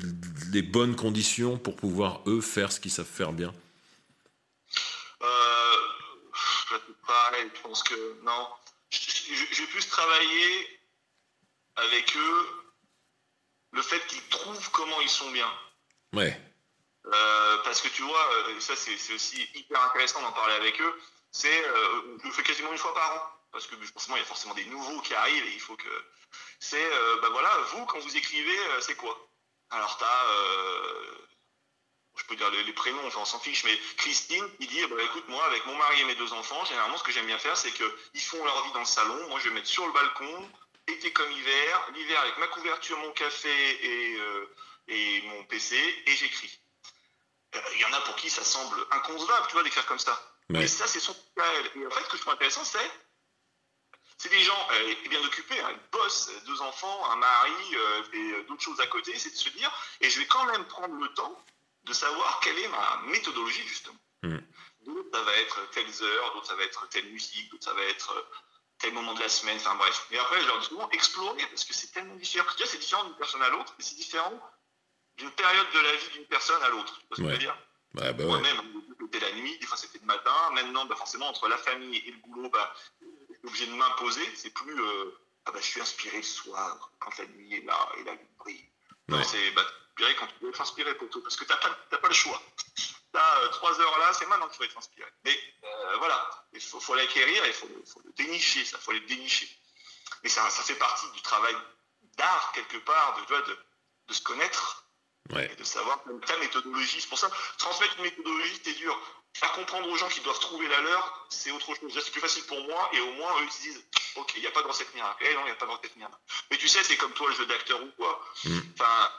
les bonnes conditions pour pouvoir eux faire ce qu'ils savent faire bien? Pareil, je pense que non. Je, vais plus travailler avec eux le fait qu'ils trouvent comment ils sont bien. Ouais. Euh, parce que tu vois, euh, ça c'est aussi hyper intéressant d'en parler avec eux, c'est, euh, je le fais quasiment une fois par an, parce que forcément il y a forcément des nouveaux qui arrivent et il faut que... C'est, euh, bah voilà, vous quand vous écrivez, c'est quoi? Alors t'as, je peux dire les, prénoms, on s'en fiche, mais Christine, il dit, bah, écoute, moi avec mon mari et mes deux enfants, généralement ce que j'aime bien faire, c'est qu'ils font leur vie dans le salon, moi je vais mettre sur le balcon, été comme hiver, l'hiver avec ma couverture, mon café et, euh, et mon PC, et j'écris. Euh, il y en a pour qui ça semble inconcevable, tu vois, d'écrire comme ça. Mais ça, c'est son. Et en fait, ce que je trouve intéressant, c'est c'est des gens euh, bien occupés, hein, une boss, deux enfants, un mari euh, et d'autres choses à côté, c'est de se dire, et je vais quand même prendre le temps de savoir quelle est ma méthodologie, justement. Mm. D'autres, ça va être telles heures, d'autres, ça va être telle musique, d'autres, ça va être tel moment de la semaine, enfin bref. Et après, je leur dis souvent explorer, parce que c'est tellement différent. C'est différent d'une personne à l'autre, mais c'est différent d'une période de la vie d'une personne à l'autre. Tu vois ce que je veux dire? Bah Moi-même, c'était la nuit, des fois c'était le matin. Maintenant, bah, forcément, entre la famille et le boulot, bah, je suis obligé de m'imposer. C'est plus, euh, ah bah, je suis inspiré ce soir, quand la nuit est là et la lune brille. Non, c'est, bah, quand tu dois être inspiré pour tout, parce que tu n'as pas, pas le choix. Euh, trois heures là, c'est maintenant qu'il faut être inspiré. Mais euh, voilà, il faut, l'acquérir, il faut, le dénicher, ça, faut le dénicher. Mais ça, ça fait partie du travail d'art, quelque part, de, de, de se connaître et de savoir ta méthodologie. C'est pour ça, transmettre une méthodologie, c'est dur. Faire comprendre aux gens qui doivent trouver la leur, c'est autre chose. C'est plus facile pour moi, et au moins, eux, ils se disent, OK, il n'y a pas de recette miracle. Eh non, il n'y a pas de recette miracle. Mais tu sais, c'est comme toi, le jeu d'acteur ou quoi. Mm. Enfin,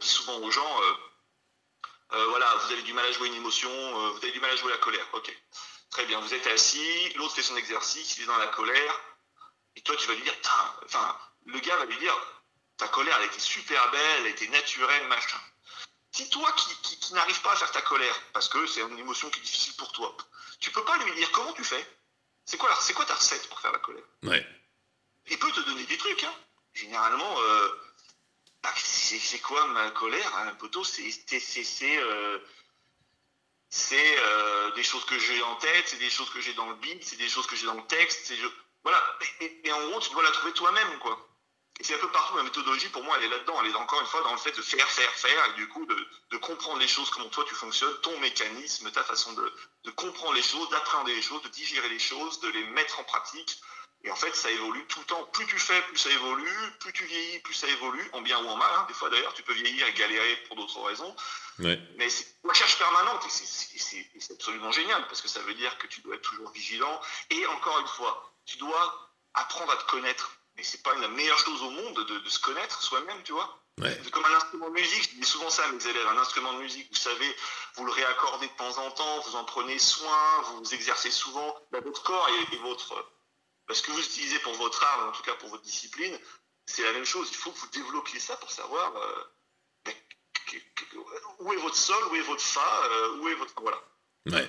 souvent aux gens, euh, euh, voilà, vous avez du mal à jouer une émotion, euh, vous avez du mal à jouer la colère. Ok, très bien, vous êtes assis, l'autre fait son exercice, il est dans la colère, et toi tu vas lui dire, enfin, le gars va lui dire, ta colère elle était super belle, elle était naturelle, machin. Si toi qui, qui, qui n'arrives pas à faire ta colère, parce que c'est une émotion qui est difficile pour toi, tu peux pas lui dire comment tu fais? C'est quoi, c'est quoi ta recette pour faire la colère? Ouais. Il peut te donner des trucs, hein. Généralement, euh, c'est quoi ma colère, hein, poteau? C'est euh, euh, des choses que j'ai en tête, c'est des choses que j'ai dans le beat, c'est des choses que j'ai dans le texte. Voilà. Et, en gros, tu dois la trouver toi-même, quoi. Et c'est un peu partout, la méthodologie, pour moi, elle est là-dedans. Elle est encore une fois dans le fait de faire, faire, faire, et du coup, de, de comprendre les choses, comment toi tu fonctionnes, ton mécanisme, ta façon de, de comprendre les choses, d'appréhender les choses, de digérer les choses, de les mettre en pratique, et en fait, ça évolue tout le temps. Plus tu fais, plus ça évolue. Plus tu vieillis, plus ça évolue, en bien ou en mal. Hein. Des fois, d'ailleurs, tu peux vieillir et galérer pour d'autres raisons. Mais c'est une recherche permanente et c'est absolument génial parce que ça veut dire que tu dois être toujours vigilant. Et encore une fois, tu dois apprendre à te connaître. Mais c'est pas la meilleure chose au monde de, se connaître soi-même, tu vois. C'est comme un instrument de musique, je dis souvent ça à mes élèves, un instrument de musique, vous savez, vous le réaccordez de temps en temps, vous en prenez soin, vous vous exercez souvent, bah, votre corps et votre, parce que vous utilisez pour votre art, en tout cas pour votre discipline, c'est la même chose. Il faut que vous développiez ça pour savoir euh, où est votre sol, où est votre fa, euh, où est votre. Voilà. Ouais.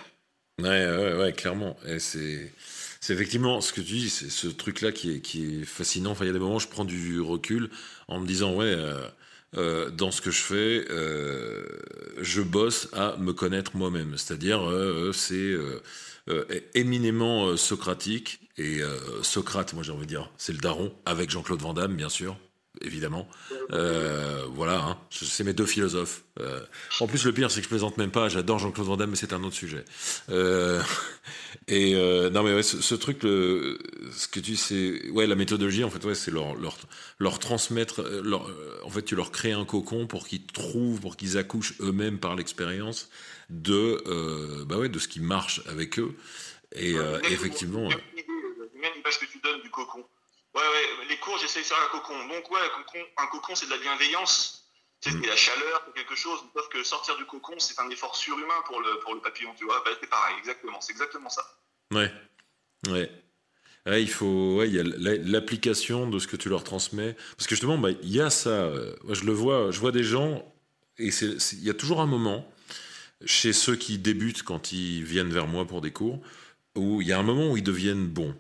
Ouais, ouais, clairement. C'est. C'est effectivement ce que tu dis, c'est ce truc-là qui est, qui est fascinant. Enfin, il y a des moments où je prends du recul en me disant, ouais, euh, dans ce que je fais, je bosse à me connaître moi-même. C'est-à-dire, c'est éminemment socratique et euh, Socrate, moi j'ai envie de dire, c'est le daron, avec Jean-Claude Van Damme, bien sûr, évidemment. Euh, voilà, hein, c'est mes deux philosophes. Euh, en plus, le pire, c'est que je plaisante même pas. J'adore Jean-Claude Van Damme, mais c'est un autre sujet. et non, mais ouais, ce, truc, ce que tu sais, ouais, la méthodologie, en fait, c'est leur, transmettre. En fait, tu leur crées un cocon pour qu'ils trouvent, pour qu'ils accouchent eux-mêmes par l'expérience de, bah ouais, de ce qui marche avec eux. Et, effectivement Ouais, ouais, les cours, j'essaie de faire un cocon. Donc, ouais, un cocon, cocon c'est de la bienveillance. C'est mm. la chaleur, quelque chose. Sauf que sortir du cocon, c'est un effort surhumain pour le, pour le papillon, tu vois. Bah, c'est pareil, exactement. C'est exactement ça. Ouais. Ouais. il faut, il y a l'application de ce que tu leur transmets. Parce que justement, bah, il y a ça. Euh, moi, je le vois, je vois des gens, et il y a toujours un moment chez ceux qui débutent quand ils viennent vers moi pour des cours, où il y a un moment où ils deviennent bons.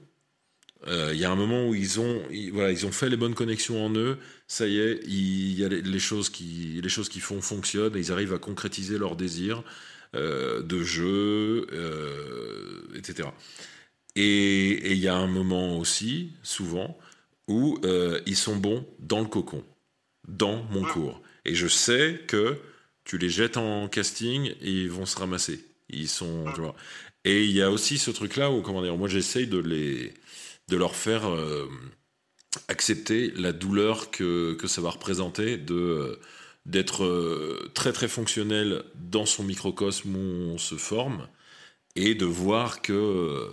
Euh, il y a un moment où ils ont, voilà, ils ont fait les bonnes connexions en eux. Ça y est, il y a les, choses qui, les choses qui font fonctionnent et ils arrivent à concrétiser leurs désirs euh, de jeu, euh, etc. Et il y a un moment aussi, souvent, où ils sont bons dans le cocon, dans mon cours. Et je sais que tu les jettes en casting et ils vont se ramasser. Ils sont, Et il y a aussi ce truc-là où, comment dire, moi j'essaye de les de leur faire euh, accepter la douleur que, que, ça va représenter de euh, d'être euh, très très fonctionnel dans son microcosme où on se forme et de voir que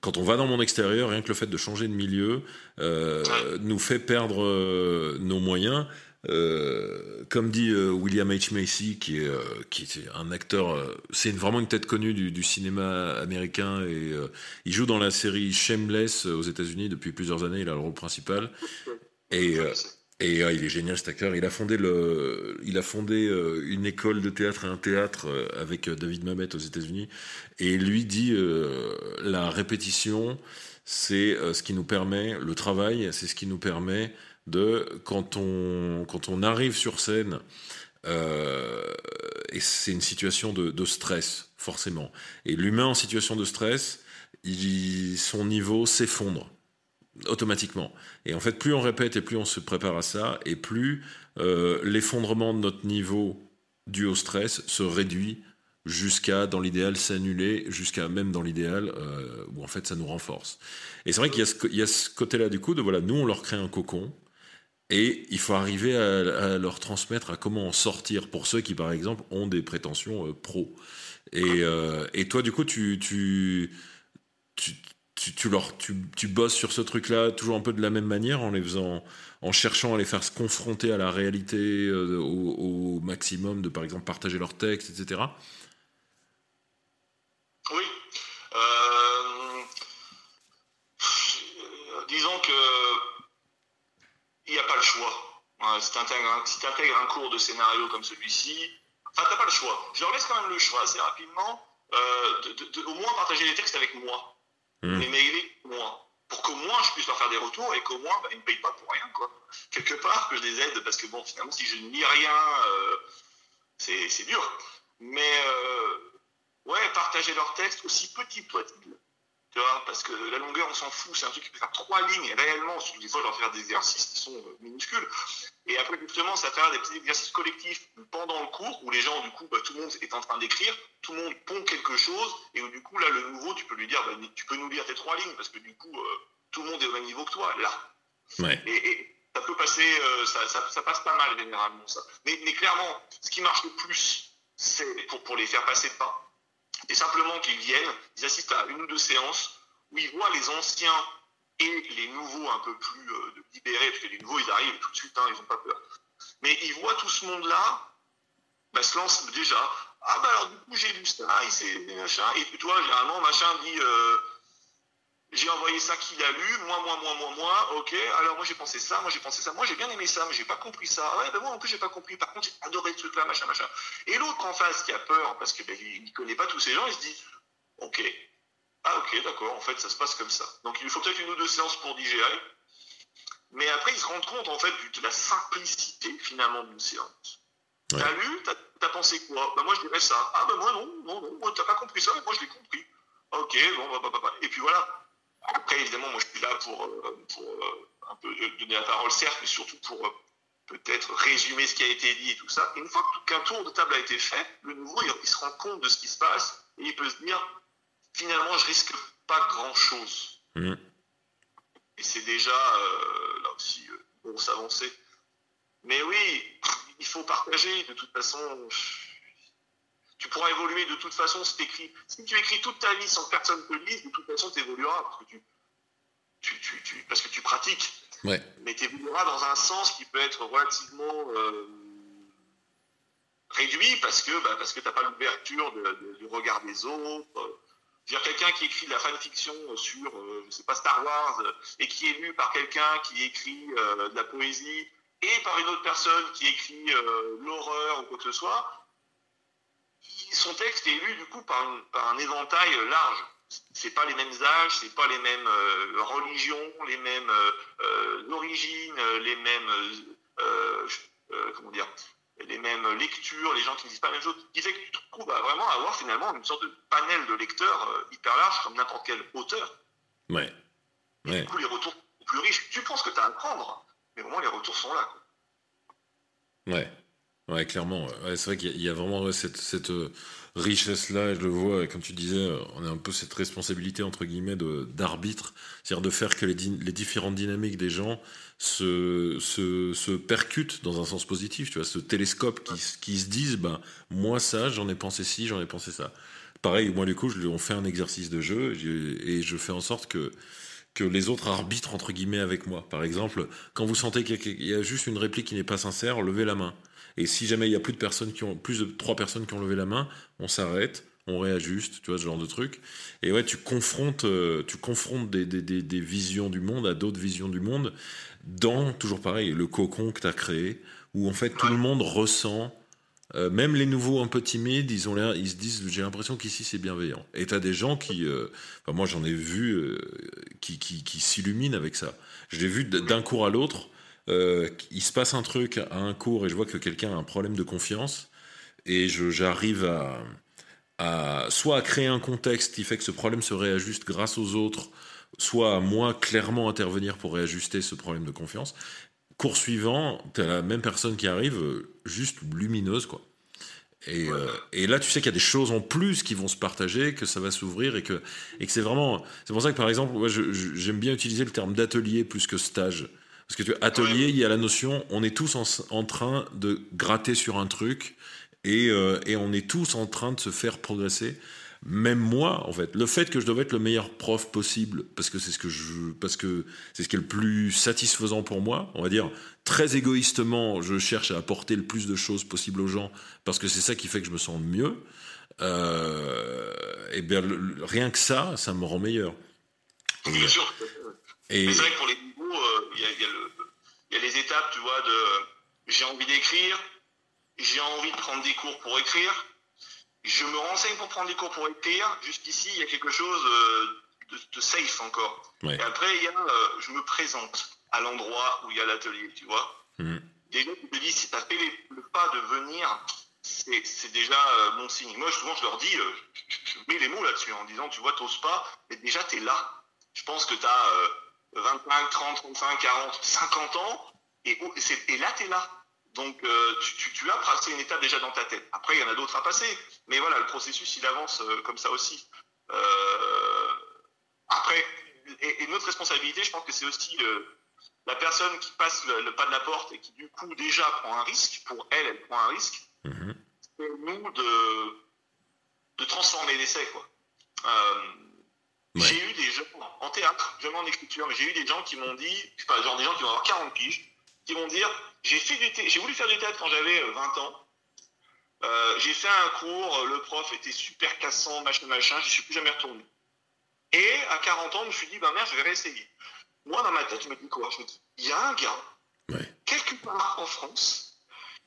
quand on va dans mon extérieur, rien que le fait de changer de milieu nous fait perdre nos moyens. Euh, comme dit euh, William H. Macy, qui est, euh, qui est un acteur, c'est vraiment une tête connue du, cinéma américain et il joue dans la série Shameless aux États-Unis depuis plusieurs années. Il a le rôle principal et, et il est génial cet acteur. Il a fondé le, il a fondé une école de théâtre et un théâtre avec David Mamet aux États-Unis et lui dit la répétition, c'est ce qui nous permet le travail, c'est ce qui nous permet de quand on, quand on arrive sur scène, euh, et c'est une situation de, stress, forcément. Et l'humain en situation de stress, son niveau s'effondre automatiquement. Et en fait, plus on répète et plus on se prépare à ça, et plus euh, l'effondrement de notre niveau dû au stress se réduit jusqu'à, dans l'idéal, s'annuler, jusqu'à même dans l'idéal, euh, où en fait ça nous renforce. Et c'est vrai qu'il y, a ce, côté-là du coup de, voilà, nous on leur crée un cocon, et il faut arriver à, leur transmettre à comment en sortir pour ceux qui, par exemple, ont des prétentions euh, pro. Et, euh, toi, du coup, tu, tu, tu, tu, tu bosses sur ce truc-là toujours un peu de la même manière, en les faisant, en cherchant à les faire se confronter à la réalité euh, au, au, maximum, de par exemple partager leurs textes, etc. Oui. disons que il n'y a pas le choix. si tu intègres, un cours de scénario comme celui-ci, enfin, tu n'as pas le choix. Je leur laisse quand même le choix assez rapidement, euh, de, au moins partager les textes avec moi, mmh. les mailer moi, pour qu'au moins je puisse leur faire des retours et qu'au moins bah, ils ne me payent pas pour rien. Quoi. Quelque part, que je les aide, parce que bon, finalement, si je ne lis rien, euh, c'est dur. Mais euh, ouais, partager leurs textes, aussi petit soit-il, tu vois, parce que la longueur, on s'en fout. C'est un truc qui peut faire trois lignes réellement. Des fois, leur faire des exercices qui sont euh, minuscules. Et après, justement, ça faire des petits exercices collectifs pendant le cours où les gens, du coup, bah, tout le monde est en train d'écrire, tout le monde pond quelque chose. Et où, du coup, là, le nouveau, tu peux lui dire, bah, tu peux nous lire tes trois lignes parce que, du coup, euh, tout le monde est au même niveau que toi, là. Et, ça peut passer, euh, ça, ça, passe pas mal généralement, ça. Mais, mais clairement, ce qui marche le plus, c'est pour, pour les faire passer de pas et simplement qu'ils viennent, ils assistent à une ou deux séances où ils voient les anciens et les nouveaux un peu plus euh, libérés, parce que les nouveaux, ils arrivent tout de suite, hein, ils n'ont pas peur. Mais ils voient tout ce monde-là bah, se lance déjà. Ah bah alors du coup j'ai lu ça, et c'est machin. Et toi, généralement, machin dit euh, j'ai envoyé ça qu'il a lu, moi, moi, moi, moi, moi, ok, alors moi j'ai pensé ça, moi j'ai pensé ça, moi j'ai bien aimé ça, mais j'ai pas compris ça, ouais, ben moi en plus j'ai pas compris, par contre j'ai adoré ce truc-là, machin, machin. Et l'autre en face qui a peur, parce qu'il ben, il connaît pas tous ces gens, il se dit, ok, ah ok, d'accord, en fait ça se passe comme ça. Donc il lui faut peut-être une ou deux séances pour digérer, mais après il se rend compte en fait de la simplicité finalement d'une séance. T'as lu, t'as as pensé quoi? Ben moi je dirais ça. Ah ben moi non, non, non, t'as pas compris ça, mais moi je l'ai compris. Ok, bon, bah, bah, bah, bah. Et puis voilà. Après, évidemment, moi, je suis là pour, euh, euh, un peu donner la parole, certes, mais surtout pour euh, peut-être résumer ce qui a été dit et tout ça. une fois qu'un tour de table a été fait, le nouveau, il, se rend compte de ce qui se passe et il peut se dire, finalement, je risque pas grand-chose. Mmh. Et c'est déjà, là aussi, grosse avancée. Mais oui, il faut partager, de toute façon tu pourras évoluer de toute façon si tu écris. Si tu écris toute ta vie sans que personne te lise, de toute façon, tu évolueras. Parce que tu parce que tu pratiques. Ouais. Mais tu évolueras dans un sens qui peut être relativement réduit parce que bah, parce que t'as pas l'ouverture du regard des autres. dire quelqu'un qui écrit de la fanfiction sur, euh, je sais pas, Star Wars, et qui est lu par quelqu'un qui écrit euh, de la poésie, et par une autre personne qui écrit euh, l'horreur ou quoi que ce soit, son texte est lu du coup par, un éventail large. C'est pas les mêmes âges, c'est pas les mêmes religions, les mêmes origines, les mêmes comment dire, les mêmes lectures, les gens qui ne disent pas la même chose, qui fait que tu te trouves vraiment avoir finalement une sorte de panel de lecteurs euh, hyper large comme n'importe quel auteur. Ouais. Du coup, les retours sont plus riches. Tu penses que tu as à prendre, mais au moins les retours sont là. Ouais. Ouais, clairement. c'est vrai qu'il y, a vraiment cette, euh, richesse-là, je le vois, comme tu disais, euh, on a un peu cette responsabilité, entre guillemets, d'arbitre, c'est-à-dire de faire que les, différentes dynamiques des gens se, se, percutent dans un sens positif, tu vois, ce télescope qui, qui se disent, ben, moi ça, j'en ai pensé ci, j'en ai pensé ça. Pareil, moi du coup, on fait un exercice de jeu et je fais en sorte que que les autres arbitrent entre guillemets avec moi. Par exemple, quand vous sentez qu'il y a juste une réplique qui n'est pas sincère, levez la main. Et si jamais il y a plus de personnes qui ont plus de trois personnes qui ont levé la main, on s'arrête, on réajuste, tu vois ce genre de truc. Et ouais, tu confrontes, euh, tu confrontes des, des, des, visions du monde à d'autres visions du monde dans toujours pareil le cocon que tu as créé, où en fait tout le monde ressent. Euh, même les nouveaux un peu timides, ils ont ils se disent, j'ai l'impression qu'ici c'est bienveillant. Et tu as des gens qui, euh, enfin moi j'en ai vu, qui, qui, qui s'illuminent avec ça. Je l'ai vu d'un cours à l'autre euh, il se passe un truc à un cours et je vois que quelqu'un a un problème de confiance et j'arrive à, à, soit à créer un contexte qui fait que ce problème se réajuste grâce aux autres, soit à moi clairement intervenir pour réajuster ce problème de confiance. Cours suivant, tu as la même personne qui arrive, euh, juste lumineuse, quoi. Et, euh, et, là, tu sais qu'il y a des choses en plus qui vont se partager, que ça va s'ouvrir et que, et que c'est vraiment. C'est pour ça que, par exemple, j'aime bien utiliser le terme d'atelier plus que stage. Parce que tu atelier, il y a la notion, on est tous en, train de gratter sur un truc et, euh, et, on est tous en train de se faire progresser. Même moi, en fait, le fait que je dois être le meilleur prof possible, parce que c'est ce que je, parce que c'est ce qui est le plus satisfaisant pour moi, on va dire très égoïstement, je cherche à apporter le plus de choses possible aux gens, parce que c'est ça qui fait que je me sens mieux. Euh, et bien, rien que ça, ça me rend meilleur. Bien sûr. Et... C'est vrai que pour les euh, il y, a, les étapes, tu vois, de j'ai envie d'écrire, j'ai envie de prendre des cours pour écrire, je me renseigne pour prendre des cours pour écrire. Jusqu'ici, il y a quelque chose euh, de, safe encore. Et après, il y a, euh, je me présente à l'endroit où il y a l'atelier, tu vois. Mmh. Des gens qui me disent, si tu as fait le pas de venir, c'est déjà bon signe. Moi, souvent, je leur dis, je, mets les mots là-dessus en disant, tu vois, t'oses pas, mais déjà, tu es là. Je pense que tu as 25, 30, 35, 40, 50 ans, et, et là, tu es là. Donc, euh, tu, as passé une étape déjà dans ta tête. Après, il y en a d'autres à passer. Mais voilà, le processus, il avance euh, comme ça aussi. Euh, après, et, notre responsabilité, je pense que c'est aussi la personne qui passe le, pas de la porte et qui, du coup, déjà prend un risque. Pour elle, elle prend un risque. Mm-hmm. C'est nous de, de transformer l'essai, quoi. J'ai eu des gens en théâtre, jamais en écriture, mais j'ai eu des gens qui m'ont dit, pas genre des gens qui vont avoir 40 piges, qui vont dire j'ai fait j'ai voulu faire du théâtre quand j'avais 20 euh, ans. Euh, j'ai fait un cours, le prof était super cassant, machin, machin, je suis plus jamais retourné. Et à 40 ans, je me suis dit, ben merde, je vais réessayer. Moi, dans ma tête, je me dis quoi? Je me dis, il y a un gars, quelque part en France,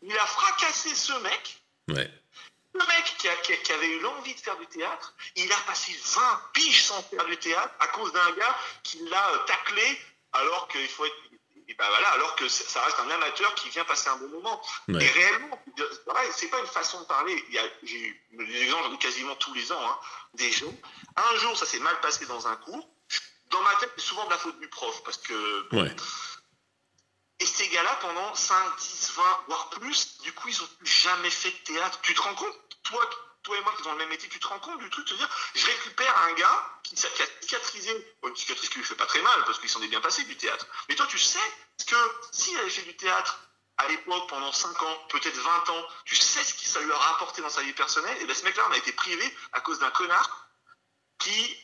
il a fracassé ce mec, ouais. Le mec qui, avait eu l'envie de faire du théâtre, il a passé 20 piges sans faire du théâtre à cause d'un gars qui l'a euh, taclé alors qu'il faut être. Et ben voilà, alors que ça reste un amateur qui vient passer un bon moment. Et réellement, c'est pas une façon de parler. J'ai eu des exemples, j'en ai quasiment tous les ans, hein, des gens. Un jour, ça s'est mal passé dans un cours. Dans ma tête, c'est souvent de la faute du prof, parce que. Ouais. Et ces gars-là, pendant 5, 10, 20, voire plus, du coup, ils n'ont jamais fait de théâtre. Tu te rends compte? Toi, toi et moi qui dans le même métier, tu te rends compte du truc, de dire, je récupère un gars qui, a cicatrisé, une cicatrice qui lui fait pas très mal, parce qu'il s'en est bien passé du théâtre. Mais toi, tu sais que s'il avait fait du théâtre à l'époque pendant 5 ans, peut-être 20 ans, tu sais ce que ça lui a rapporté dans sa vie personnelle, et bien ce mec-là, on a été privé à cause d'un connard qui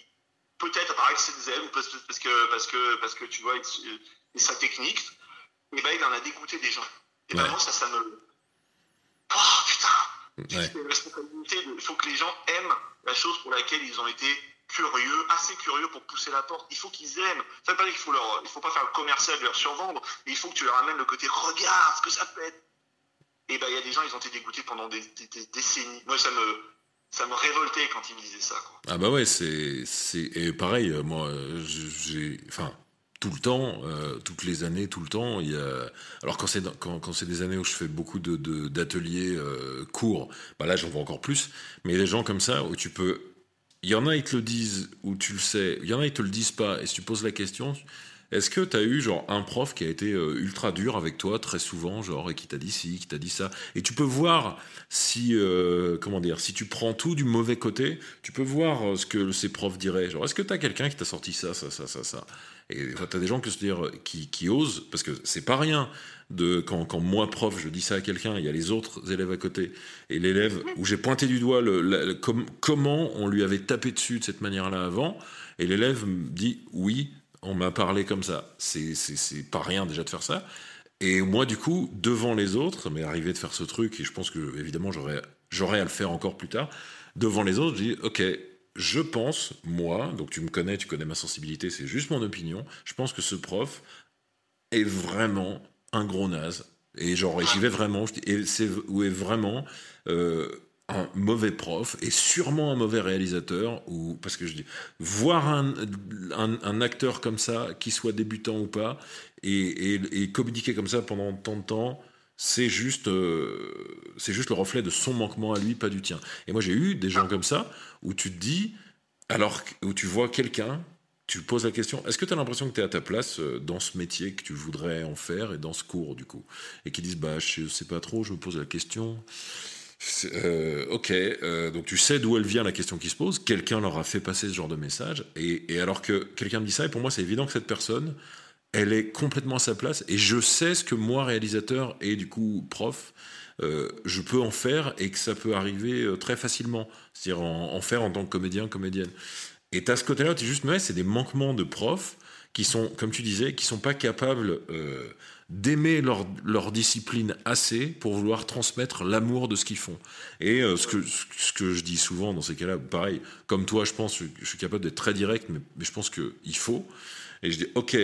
peut-être apparaître que c'est des élèves, parce, parce, que, parce, que, parce que tu vois, et sa technique, et eh ben il en a dégoûté des gens. Et ben moi, ça, ça me. Oh putain ouais. Il faut que les gens aiment la chose pour laquelle ils ont été curieux, assez curieux pour pousser la porte. Il faut qu'ils aiment. Ça veut pas dire qu'il faut leur, il faut pas faire le commercial de leur survendre, mais il faut que tu leur amènes le côté regarde ce que ça peut être. Et ben il y a des gens, ils ont été dégoûtés pendant des, décennies. Moi, ça me, ça me révoltait quand ils me disaient ça. Ah bah ouais, c'est, c'est et pareil. Euh, moi, j'ai, enfin, tout le temps, euh, toutes les années, tout le temps. Il y a... Alors quand c'est quand, c'est des années où je fais beaucoup de, d'ateliers euh, courts, bah là j'en vois encore plus. Mais des gens comme ça où tu peux il y en a, ils te le disent ou tu le sais. Il y en a, ils te le disent pas. Et si tu poses la question, est-ce que tu as eu genre un prof qui a été euh, ultra dur avec toi très souvent, genre et qui t'a dit ci, qui t'a dit ça? Et tu peux voir si euh, comment dire, si tu prends tout du mauvais côté, tu peux voir euh, ce que ces profs diraient. Genre, est-ce que tu as quelqu'un qui t'a sorti ça, ça, ça, ça, ça? Et tu as des gens qui, se dire, qui, qui osent, parce que c'est pas rien de quand, quand, moi prof je dis ça à quelqu'un, il y a les autres élèves à côté et l'élève où j'ai pointé du doigt comment on lui avait tapé dessus de cette manière-là avant et l'élève dit oui, on m'a parlé comme ça. C'est pas rien déjà de faire ça. Et moi du coup devant les autres, ça m'est arrivé de faire ce truc et je pense que évidemment j'aurais à le faire encore plus tard. Devant les autres, je dis ok, je pense, moi, donc tu me connais, tu connais ma sensibilité, c'est juste mon opinion, je pense que ce prof est vraiment un gros naze. Et genre, j'y vais vraiment, et c'est où est vraiment euh, un mauvais prof et sûrement un mauvais réalisateur, ou parce que je dis, voir un, un, acteur comme ça, qui soit débutant ou pas, et, et, communiquer comme ça pendant tant de temps, c'est juste, euh, c'est juste le reflet de son manquement à lui, pas du tien. Et moi, j'ai eu des gens comme ça où tu te dis, alors où tu vois quelqu'un tu poses la question, est-ce que tu as l'impression que tu es à ta place euh, dans ce métier que tu voudrais en faire et dans ce cours du coup? Et qui disent, bah je sais pas trop, je me pose la question. Euh, ok, euh, donc tu sais d'où elle vient la question qui se pose, quelqu'un leur a fait passer ce genre de message, et, alors que quelqu'un me dit ça, et pour moi c'est évident que cette personne, elle est complètement à sa place, et je sais ce que moi, réalisateur et du coup prof, je peux en faire et que ça peut arriver très facilement, c'est-à-dire en, faire en tant que comédien, comédienne. Et as ce côté-là, tu es juste, mais c'est des manquements de profs qui sont, comme tu disais, qui sont pas capables euh, d'aimer leur, leur, discipline assez pour vouloir transmettre l'amour de ce qu'ils font. Et euh, ce, que, ce que je dis souvent dans ces cas-là, pareil, comme toi, je pense, je, suis capable d'être très direct, mais, je pense qu'il faut. Et je dis, ok,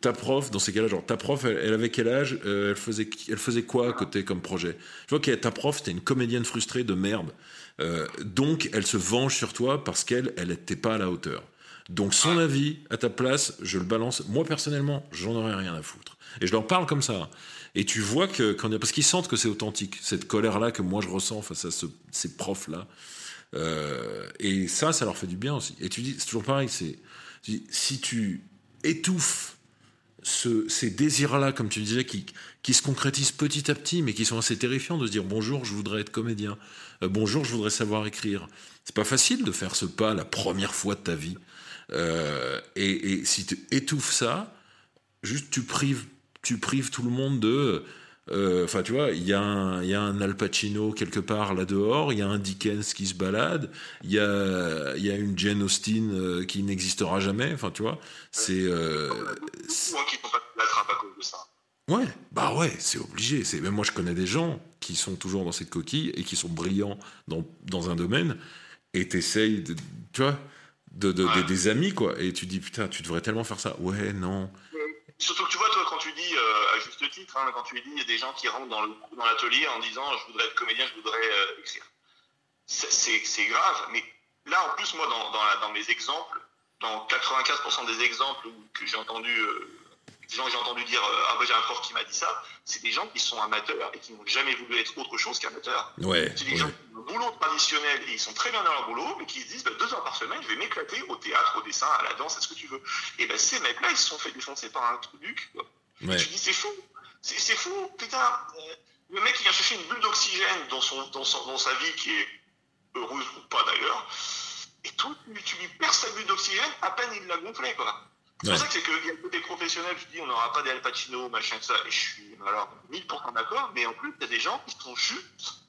ta prof, dans ces cas-là, genre, ta prof, elle, avait quel âge euh, elle, faisait, elle faisait quoi à côté comme projet? Je vois, ok, ta prof, c'était une comédienne frustrée de merde. Euh, donc, elle se venge sur toi parce qu'elle, elle n'était pas à la hauteur. Donc, son avis, à ta place, je le balance. Moi, personnellement, j'en aurais rien à foutre. Et je leur parle comme ça. Et tu vois que, quand, parce qu'ils sentent que c'est authentique, cette colère-là que moi je ressens face à ces profs-là. Euh, et ça, ça leur fait du bien aussi. Et tu dis, c'est toujours pareil, c'est, si tu étouffes ces désirs-là, comme tu disais, qui, qui se concrétisent petit à petit, mais qui sont assez terrifiants de se dire bonjour, je voudrais être comédien, euh, bonjour, je voudrais savoir écrire. C'est pas facile de faire ce pas la première fois de ta vie. Euh, et, si tu étouffes ça, juste tu prives, tu prives tout le monde de euh, enfin, tu vois, il y, a un Al Pacino quelque part là dehors, il y a un Dickens qui se balade, il y a, y a une Jane Austen euh, qui n'existera jamais. Enfin, tu vois, c'est. Euh, moi qui pas à cause de ça. Ouais, bah ouais, c'est obligé. C'est même moi je connais des gens qui sont toujours dans cette coquille et qui sont brillants dans, dans un domaine et t'essayes de, tu vois, de, de, des amis quoi. Et tu dis putain, tu devrais tellement faire ça. Ouais, non. Surtout que tu vois, toi, quand tu dis, euh, à juste titre, hein, quand tu dis, il y a des gens qui rentrent dans l'atelier en disant je voudrais être comédien, je voudrais euh, écrire. C'est grave, mais là, en plus, moi, dans, dans, dans mes exemples, dans 95% des exemples que j'ai entendu euh, des gens que j'ai entendu dire euh, Ah, bah, j'ai un prof qui m'a dit ça, c'est des gens qui sont amateurs et qui n'ont jamais voulu être autre chose qu'amateurs. Ouais, c'est des gens qui ont un boulot traditionnel et ils sont très bien dans leur boulot, mais qui se disent bah, Deux heures par semaine, je vais m'éclater au théâtre, au dessin, à la danse, à ce que tu veux. Et ben ces mecs-là, ils se sont fait défoncer par un truc. Ouais. Tu dis C'est fou, c'est fou, putain. Euh, le mec, il vient chercher une bulle d'oxygène dans, son, dans, son, dans sa vie qui est heureuse ou pas d'ailleurs. Et toi, tu lui perds sa bulle d'oxygène, à peine il l'a gonflé, quoi. C'est pour ça que c'est qu'il y a le côté professionnel, je dis on n'aura pas des Al Pacino, machin, ça, et je suis alors 1000% d'accord, mais en plus, il y a des gens qui sont juste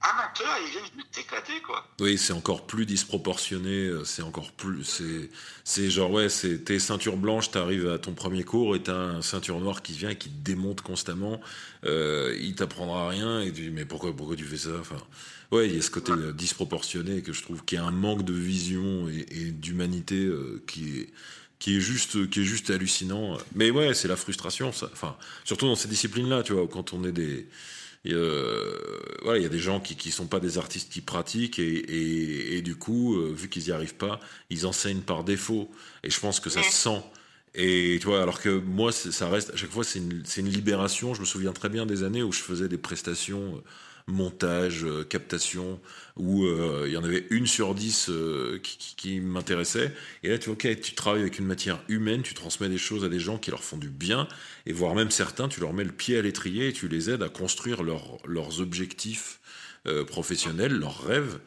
amateurs, ils viennent juste t'éclater, quoi. Oui, c'est encore plus disproportionné, euh, c'est encore plus. C'est, c'est genre, ouais, c'est tes ceintures blanches, t'arrives à ton premier cours et t'as un ceinture noire qui vient et qui te démonte constamment. Euh, il t'apprendra rien et tu dis, mais pourquoi, pourquoi tu fais ça enfin, Ouais, il y a ce côté euh, disproportionné que je trouve qu'il y a un manque de vision et, d'humanité euh, qui est qui est juste qui est juste hallucinant mais ouais c'est la frustration enfin surtout dans ces disciplines là tu vois quand on est des euh, voilà, il y a des gens qui qui sont pas des artistes qui pratiquent et, et, du coup, vu qu'ils y arrivent pas, ils enseignent par défaut. Et je pense que ça se sent. Et tu vois, alors que moi, ça reste à chaque fois, c'est une, une libération. Je me souviens très bien des années où je faisais des prestations montage, euh, captation, où euh, il y en avait une sur dix euh, qui, m'intéressait. Et là, tu vois, ok, tu travailles avec une matière humaine, tu transmets des choses à des gens qui leur font du bien, et voire même certains, tu leur mets le pied à l'étrier et tu les aides à construire leurs objectifs professionnels, leurs rêves.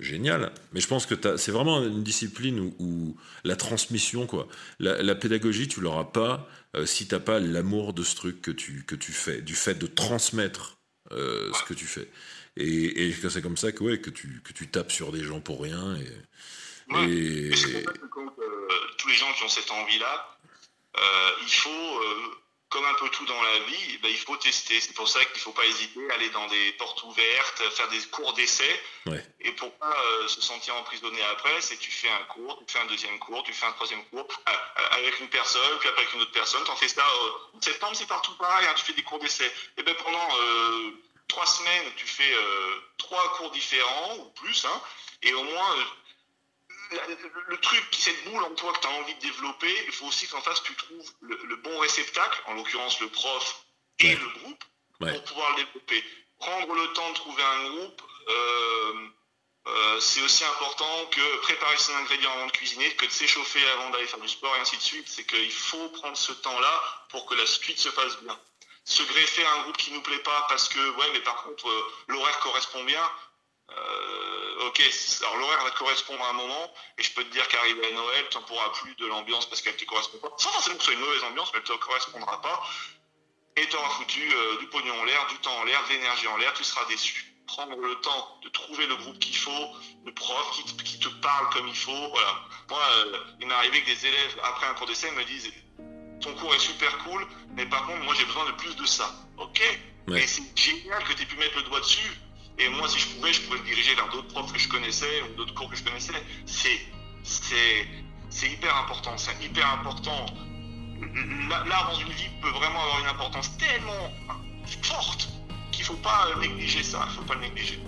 Génial. Mais je pense que c'est vraiment une discipline où, la transmission, quoi. La, pédagogie, tu l'auras pas si t'as pas l'amour de ce truc que tu, que tu fais, du fait de transmettre euh, ce que tu fais. Et, et c'est comme ça que, ouais, que, tu, que tu tapes sur des gens pour rien. Et, et... Euh, tous les gens qui ont cette envie-là, euh, il faut, comme un peu tout dans la vie, ben, il faut tester. C'est pour ça qu'il ne faut pas hésiter à aller dans des portes ouvertes, faire des cours d'essai. Et pour pas se sentir emprisonné après, c'est tu fais un cours, tu fais un deuxième cours, tu fais un troisième cours avec une personne, puis après avec une autre personne. Tu en fais ça en septembre, c'est partout pareil, hein, tu fais des cours d'essai. Et ben pendant trois semaines, tu fais euh, trois cours différents ou plus, hein, et au moins, euh, le, truc cette boule en toi que tu as envie de développer, il faut aussi qu'en face, tu trouves le, bon réceptacle, en l'occurrence le prof et le groupe, pour pouvoir le développer. Prendre le temps de trouver un groupe, euh, c'est aussi important que préparer ses ingrédients avant de cuisiner, que de s'échauffer avant d'aller faire du sport et ainsi de suite. C'est qu'il faut prendre ce temps-là pour que la suite se passe bien se greffer à un groupe qui nous plaît pas parce que ouais mais par contre euh, l'horaire correspond bien euh, ok alors l'horaire va te correspondre à un moment et je peux te dire qu'arrivé à Noël tu n'en pourras plus de l'ambiance parce qu'elle te correspond pas. Sans forcément que ce soit une mauvaise ambiance mais elle te correspondra pas. Et tu auras foutu euh, du pognon en l'air du temps en l'air de l'énergie en l'air tu seras déçu. Prendre le temps de trouver le groupe qu'il faut le prof qui, te parle comme il faut voilà. Moi il m'est arrivé que des élèves après un cours d'essai me disent ton cours est super cool, mais par contre, moi j'ai besoin de plus de ça. Ok. Et c'est génial que tu aies pu mettre le doigt dessus. Et moi, si je pouvais, je pouvais le diriger vers d'autres profs que je connaissais ou d'autres cours que je connaissais. C'est, c'est, c'est hyper important. C'est hyper important. L'art dans une vie peut vraiment avoir une importance tellement forte qu'il ne faut pas négliger ça. Il ne faut pas le négliger.